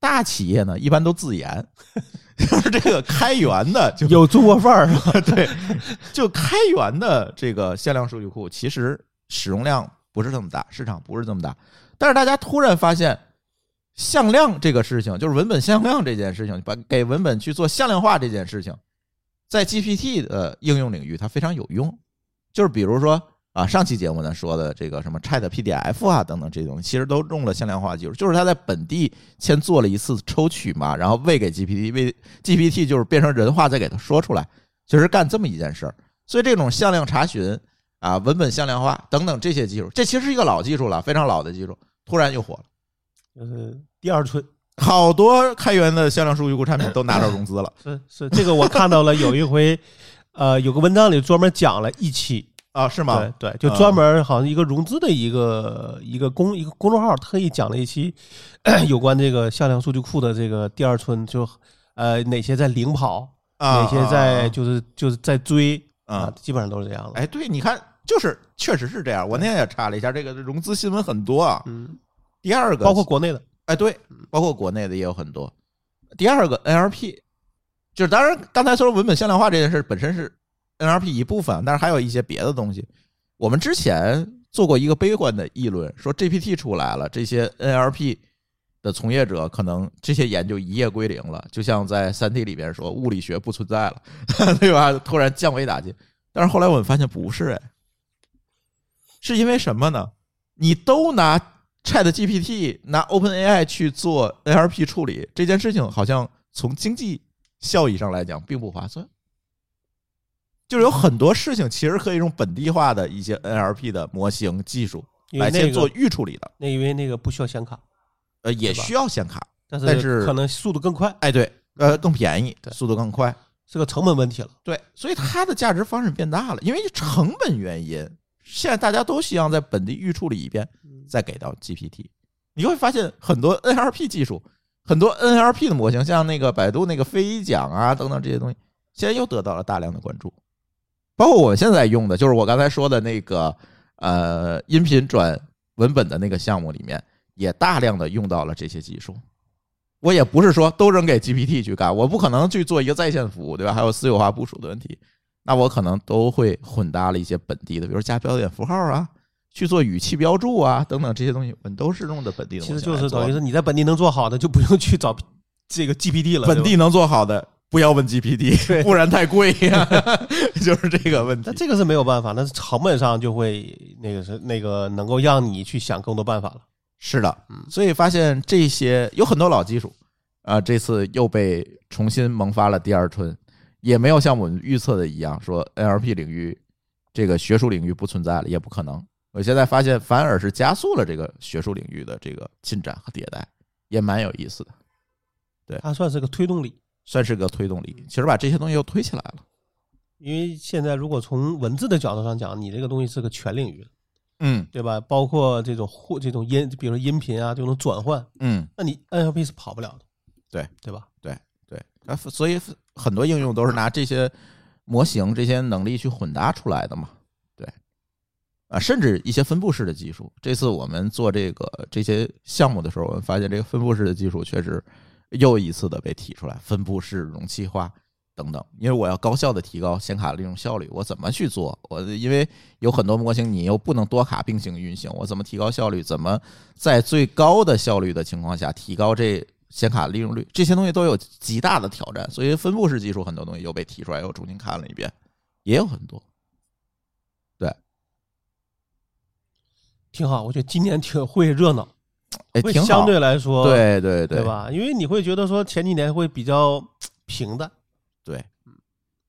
Speaker 1: 大企业呢一般都自研，[laughs] 就是这个开源的就
Speaker 3: 有中国范儿是吧？[laughs]
Speaker 1: 对，就开源的这个向量数据库，其实使用量不是这么大，市场不是这么大。但是大家突然发现，向量这个事情，就是文本向量这件事情，把给文本去做向量化这件事情，在 GPT 的应用领域它非常有用。就是比如说啊，上期节目呢说的这个什么 Chat PDF 啊等等这些东西，其实都用了向量化技术，就是它在本地先做了一次抽取嘛，然后喂给 GPT，喂 GPT 就是变成人话再给它说出来，就是干这么一件事儿。所以这种向量查询啊、文本向量化等等这些技术，这其实是一个老技术了，非常老的技术，突然又火了。
Speaker 3: 就是第二春，
Speaker 1: 好多开源的向量数据库产品都拿到融资了
Speaker 3: 是是这个我看到了，有一回，呃，有个文章里专门讲了一期，
Speaker 1: 啊？是吗？
Speaker 3: 对对，就专门好像一个融资的一个一个公一个公众号特意讲了一期 [clears throat] 有关这个向量数据库的这个第二春，就呃哪些在领跑，
Speaker 1: 啊，
Speaker 3: 哪些在
Speaker 1: 啊
Speaker 3: 就是就是在追
Speaker 1: 啊
Speaker 3: 啊，基本上都是这样的。
Speaker 1: 哎，对，你看，就是确实是这样。我那天也查了一下，这个融资新闻很多啊。
Speaker 3: 嗯，
Speaker 1: 第二个，
Speaker 3: 包括国内的，
Speaker 1: 哎，对，包括国内的也有很多。第二个 NLP，就是当然刚才说文本向量化这件事本身是 NLP 一部分，但是还有一些别的东西。我们之前做过一个悲观的议论，说 GPT 出来了，这些 NLP 的从业者可能这些研究一夜归零了，就像在三 D 里边说物理学不存在了，[laughs] 对吧？突然降维打击。但是后来我们发现不是，哎，是因为什么呢？你都拿 Chat GPT、拿 OpenAI 去做 NLP 处理，这件事情好像从经济效益上来讲并不划算。就是有很多事情其实可以用本地化的一些 NLP 的模型技术来先做预处理的，
Speaker 3: 那因为那个不需要显卡，
Speaker 1: 呃，也需要显卡，
Speaker 3: 但
Speaker 1: 但是
Speaker 3: 可能速度更快，
Speaker 1: 哎，对，呃，更便宜，速度更快，
Speaker 3: 是个成本问题了。
Speaker 1: 对，所以它的价值方式变大了，因为成本原因，现在大家都希望在本地预处理一遍，再给到 GPT。你会发现很多 NLP 技术，很多 NLP 的模型，像那个百度那个飞讲啊等等这些东西，现在又得到了大量的关注。包括我现在用的，就是我刚才说的那个呃音频转文本的那个项目里面，也大量的用到了这些技术。我也不是说都扔给 GPT 去干，我不可能去做一个在线服务，对吧？还有私有化部署的问题，那我可能都会混搭了一些本地的，比如加标点符号啊，去做语气标注啊等等这些东西，我们都是用的本地的
Speaker 3: 其实。就是等于是你在本地能做好的，就不用去找这个 GPT 了。
Speaker 1: 本地能做好的不要问 GPT，不然太贵。呀，[laughs] 就是这个问题。
Speaker 3: 那。这个是没有办法，那成本上就会那个是那个能够让你去想更多办法了。
Speaker 1: 是的，所以发现这些有很多老技术啊、这次又被重新萌发了第二春，也没有像我们预测的一样说 NLP 领域这个学术领域不存在了，也不可能。我现在发现反而是加速了这个学术领域的这个进展和迭代，也蛮有意思的，对。
Speaker 3: 它算是个推动力，
Speaker 1: 算是个推动力。其实把这些东西又推起来了。
Speaker 3: 因为现在如果从文字的角度上讲，你这个东西是个全领域的，
Speaker 1: 嗯
Speaker 3: 对吧？包括这种或这种音，比如说音频啊这种转换，
Speaker 1: 嗯，
Speaker 3: 那你 NLP 是跑不了的，
Speaker 1: 对
Speaker 3: 对吧？
Speaker 1: 对对，啊，所以很多应用都是拿这些模型、这些能力去混搭出来的嘛。对，啊，甚至一些分布式的技术。这次我们做这个这些项目的时候，我们发现这个分布式的技术确实又一次的被提出来，分布式容器化等等。因为我要高效的提高显卡利用效率，我怎么去做？我因为有很多模型你又不能多卡并行运行，我怎么提高效率？怎么在最高的效率的情况下提高这显卡利用率？这些东西都有极大的挑战，所以分布式技术很多东西又被提出来，又重新看了一遍，也有很多。
Speaker 3: 对挺好，我觉得今年挺会热闹，
Speaker 1: 哎，挺好。
Speaker 3: 会相对来说，
Speaker 1: 对对
Speaker 3: 对对？吧？因为你会觉得说前几年会比较 [tsk] 平淡，
Speaker 1: 对，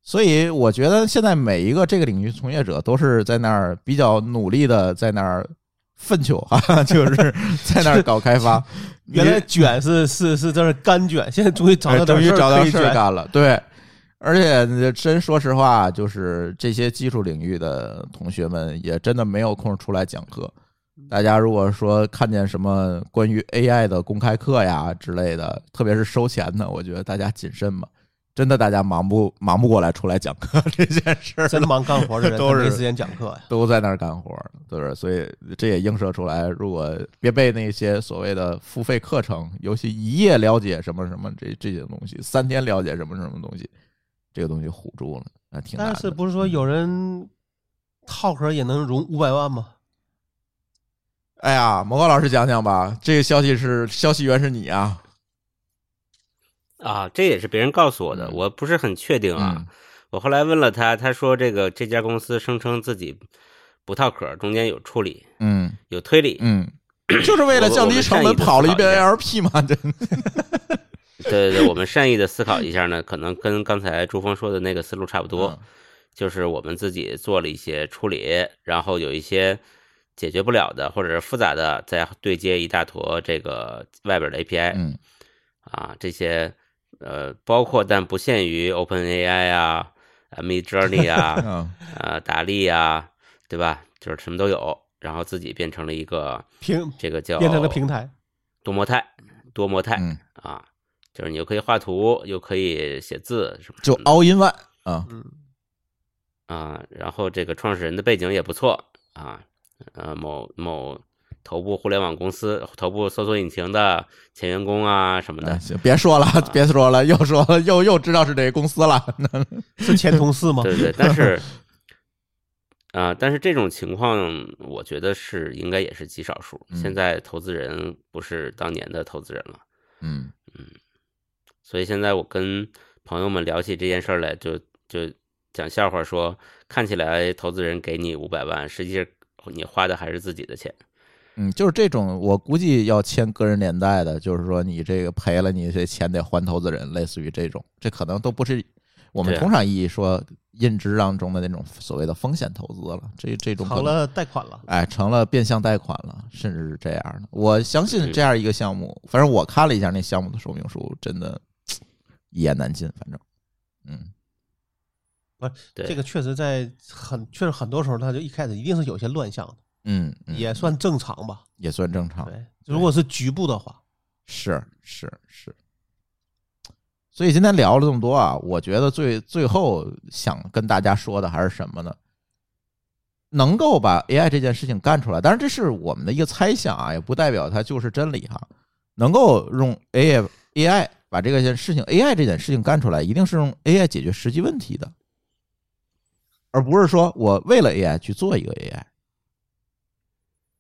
Speaker 1: 所以我觉得现在每一个这个领域从业者都是在那儿比较努力的在那儿奋求 [laughs] 啊，就是 [laughs] 在那儿搞开发。
Speaker 3: 原来卷是是是在那干卷，现在终于找
Speaker 1: 哎终于找到事儿
Speaker 3: 卷。
Speaker 1: 干了，对。而且真说实话，就是这些技术领域的同学们也真的没有空出来讲课。大家如果说看见什么关于 AI 的公开课呀之类的，特别是收钱的，我觉得大家谨慎吧。真的，大家忙不忙不过来出来讲课 [laughs] 这件事儿，
Speaker 3: 真忙干活的人
Speaker 1: 都
Speaker 3: 没时间讲课呀。
Speaker 1: 都在那儿干活儿，对不是？所以这也映射出来，如果别被那些所谓的付费课程，尤其一夜了解什么什么这这些东西，三天了解什么什么东西，这个东西唬住了，那挺难。
Speaker 3: 但是不是说有人套壳也能融五百万吗？
Speaker 1: 哎呀，某高老师讲讲吧，这个消息是消息源是你啊，
Speaker 2: 啊，这也是别人告诉我的，
Speaker 1: 嗯。
Speaker 2: 我不是很确定啊。
Speaker 1: 嗯。
Speaker 2: 我后来问了他，他说这个这家公司声称自己不套壳，中间有处理、
Speaker 1: 嗯。
Speaker 2: 有推理。
Speaker 1: 嗯，[clears throat] 就是为了降低成本跑了一遍 ALP 嘛，[laughs] 这
Speaker 2: 对对对，我们善意的思考一下呢，可能跟刚才朱峰说的那个思路差不多，
Speaker 1: 嗯。
Speaker 2: 就是我们自己做了一些处理，然后有一些解决不了的或者是复杂的，再对接一大坨这个外边的 API。
Speaker 1: 嗯。
Speaker 2: 啊，这些呃，包括但不限于 OpenAI 啊、呃 Mid Journey 啊、[laughs]
Speaker 1: 嗯
Speaker 2: 呃达利啊，对吧？就是什么都有，然后自己变成了一个
Speaker 3: 平
Speaker 2: 这个叫
Speaker 3: 变成了平台，
Speaker 2: 多模态，多模态、
Speaker 1: 嗯，
Speaker 2: 啊，就是你又可以画图，又可以写字，什么
Speaker 1: 就
Speaker 2: 什么的。
Speaker 1: all in one 啊，
Speaker 3: 嗯，
Speaker 2: 啊，然后这个创始人的背景也不错啊，呃，某某头部互联网公司、头部搜索引擎的前员工啊什么的
Speaker 1: 哎，行，别说了，别说了，又说了，又又知道是哪个公司了。
Speaker 3: 是前同事吗？[laughs]
Speaker 2: 对对，但是啊、但是这种情况，我觉得是应该也是极少数。
Speaker 1: 嗯
Speaker 2: 现在投资人不是当年的投资人了，
Speaker 1: 嗯
Speaker 2: 所以现在我跟朋友们聊起这件事儿来，就就讲笑话说，看起来投资人给你五百万，实际上你花的还是自己的钱。
Speaker 1: 嗯，就是这种，我估计要签个人连带的，就是说你这个赔了，你这钱得还投资人，类似于这种，这可能都不是我们通常意义说认知当中的那种所谓的风险投资了。这这种
Speaker 3: 成了贷款了。
Speaker 1: 哎，成了变相贷款了，甚至是这样的。我相信
Speaker 2: 嗯
Speaker 1: 这样一个项目，反正我看了一下那项目的说明书，真的 [tsk] 一言难尽。反正，嗯
Speaker 2: 对，
Speaker 3: 这个确实在很确实很多时候，他就一开始一定是有些乱象的，
Speaker 1: 嗯，嗯
Speaker 3: 也算正常吧。
Speaker 1: 也算正常。
Speaker 3: 对，如果是局部的话，
Speaker 1: 是是是。所以今天聊了这么多啊，我觉得最最后想跟大家说的还是什么呢？能够把 AI 这件事情干出来，当然这是我们的一个猜想啊，也不代表它就是真理哈。能够用 AI AI 把这个件事情 AI 这件事情干出来，一定是用 AI 解决实际问题的，而不是说我为了 AI 去做一个 AI。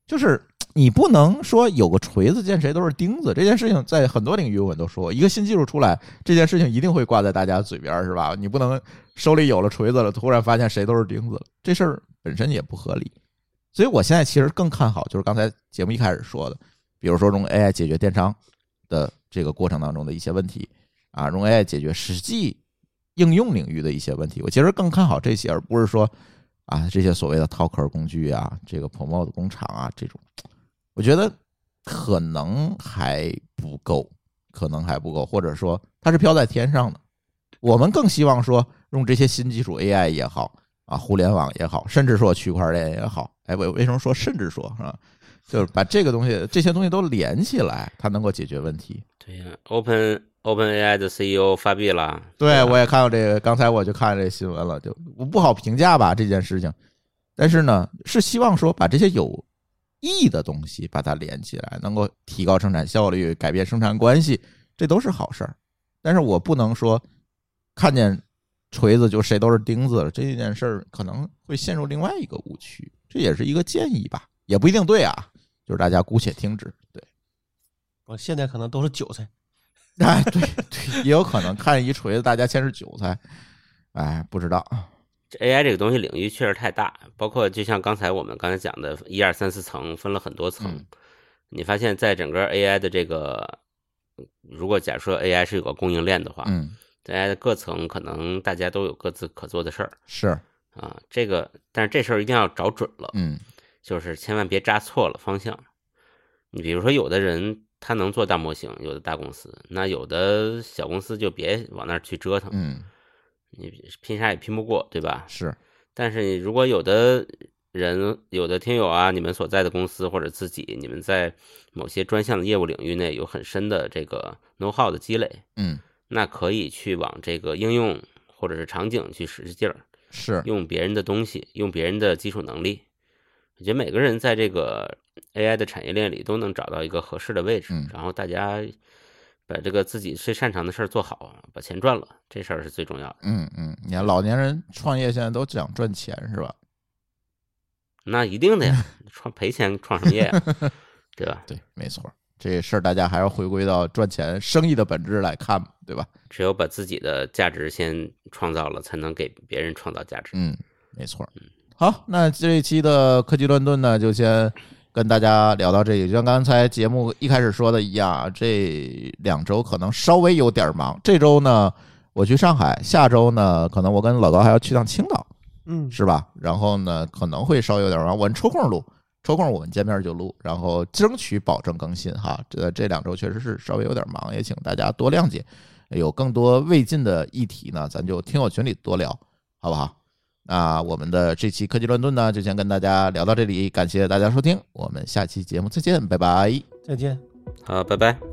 Speaker 1: 就是你不能说有个锤子见谁都是钉子，这件事情在很多领域我们都说，一个新技术出来，这件事情一定会挂在大家嘴边儿，是吧？你不能手里有了锤子了，突然发现谁都是钉子了，这事儿本身也不合理。所以我现在其实更看好，就是刚才节目一开始说的，比如说用 AI 解决电商的这个过程当中的一些问题啊，用 AI 解决实际应用领域的一些问题，我其实更看好这些，而不是说啊这些所谓的套壳工具啊，这个 Promote 工厂啊这种，我觉得可能还不够，可能还不够，或者说它是飘在天上的。我们更希望说用这些新技术 AI 也好啊，互联网也好，甚至说区块链也好，哎，为为什么说甚至说啊？就是把这个东西这些东西都连起来，它能够解决问题。
Speaker 2: 对呀 Open AI 的 CEO 发币了，
Speaker 1: 对，我也看到这个，刚才我就看这新闻了，就我不好评价吧这件事情，但是呢，是希望说把这些有意义的东西把它连起来，能够提高生产效率，改变生产关系，这都是好事儿。但是我不能说看见锤子就谁都是钉子了，这件事儿可能会陷入另外一个误区，这也是一个建议吧，也不一定对啊，就是大家姑且听之。对，
Speaker 3: 我现在可能都是韭菜，[laughs]
Speaker 1: 哎，对对，也有可能看一锤子，大家先是韭菜，哎，不知道。
Speaker 2: 这 AI 这个东西领域确实太大，包括就像刚才我们刚才讲的，一二三四层分了很多层。
Speaker 1: 嗯
Speaker 2: 你发现在整个 AI 的这个，如果假设 AI 是有个供应链的话，
Speaker 1: 嗯，
Speaker 2: 在 AI 的各层可能大家都有各自可做的事儿
Speaker 1: 是，
Speaker 2: 啊。这个，但是这事儿一定要找准了，
Speaker 1: 嗯
Speaker 2: 就是千万别扎错了方向。你比如说，有的人他能做大模型，有的大公司，那有的小公司就别往那儿去折腾，
Speaker 1: 嗯，
Speaker 2: 你拼啥也拼不过，对吧？
Speaker 1: 是，
Speaker 2: 但是如果有的人、有的听友啊，你们所在的公司或者自己，你们在某些专项的业务领域内有很深的这个 know how 的积累，
Speaker 1: 嗯
Speaker 2: 那可以去往这个应用或者是场景去使使劲儿，
Speaker 1: 是，
Speaker 2: 用别人的东西，用别人的基础能力。我觉得每个人在这个 AI 的产业链里都能找到一个合适的位置，
Speaker 1: 嗯
Speaker 2: 然后大家把这个自己最擅长的事儿做好，把钱赚了，这事儿是最重要的。
Speaker 1: 嗯嗯，你看老年人创业现在都讲赚钱是吧？
Speaker 2: 那一定的呀，[laughs] 创赔钱创什么业呀？[laughs] 对吧？
Speaker 1: 对，没错，这事儿大家还要回归到赚钱生意的本质来看嘛，对吧？
Speaker 2: 只有把自己的价值先创造了，才能给别人创造价值。
Speaker 1: 嗯，没错。好，那这一期的科技乱炖呢，就先跟大家聊到这里。就像刚才节目一开始说的一样啊，这两周可能稍微有点忙。这周呢，我去上海，下周呢，可能我跟老高还要去趟青岛，
Speaker 3: 嗯，
Speaker 1: 是吧？然后呢，可能会稍微有点忙，我们抽空录，抽空我们见面就录，然后争取保证更新哈。这这两周确实是稍微有点忙，也请大家多谅解。有更多未尽的议题呢，咱就听友群里多聊，好不好？那我们的这期科技乱炖呢，就先跟大家聊到这里，感谢大家收听，我们下期节目再见，拜拜。
Speaker 3: 再见。
Speaker 2: 好，拜拜。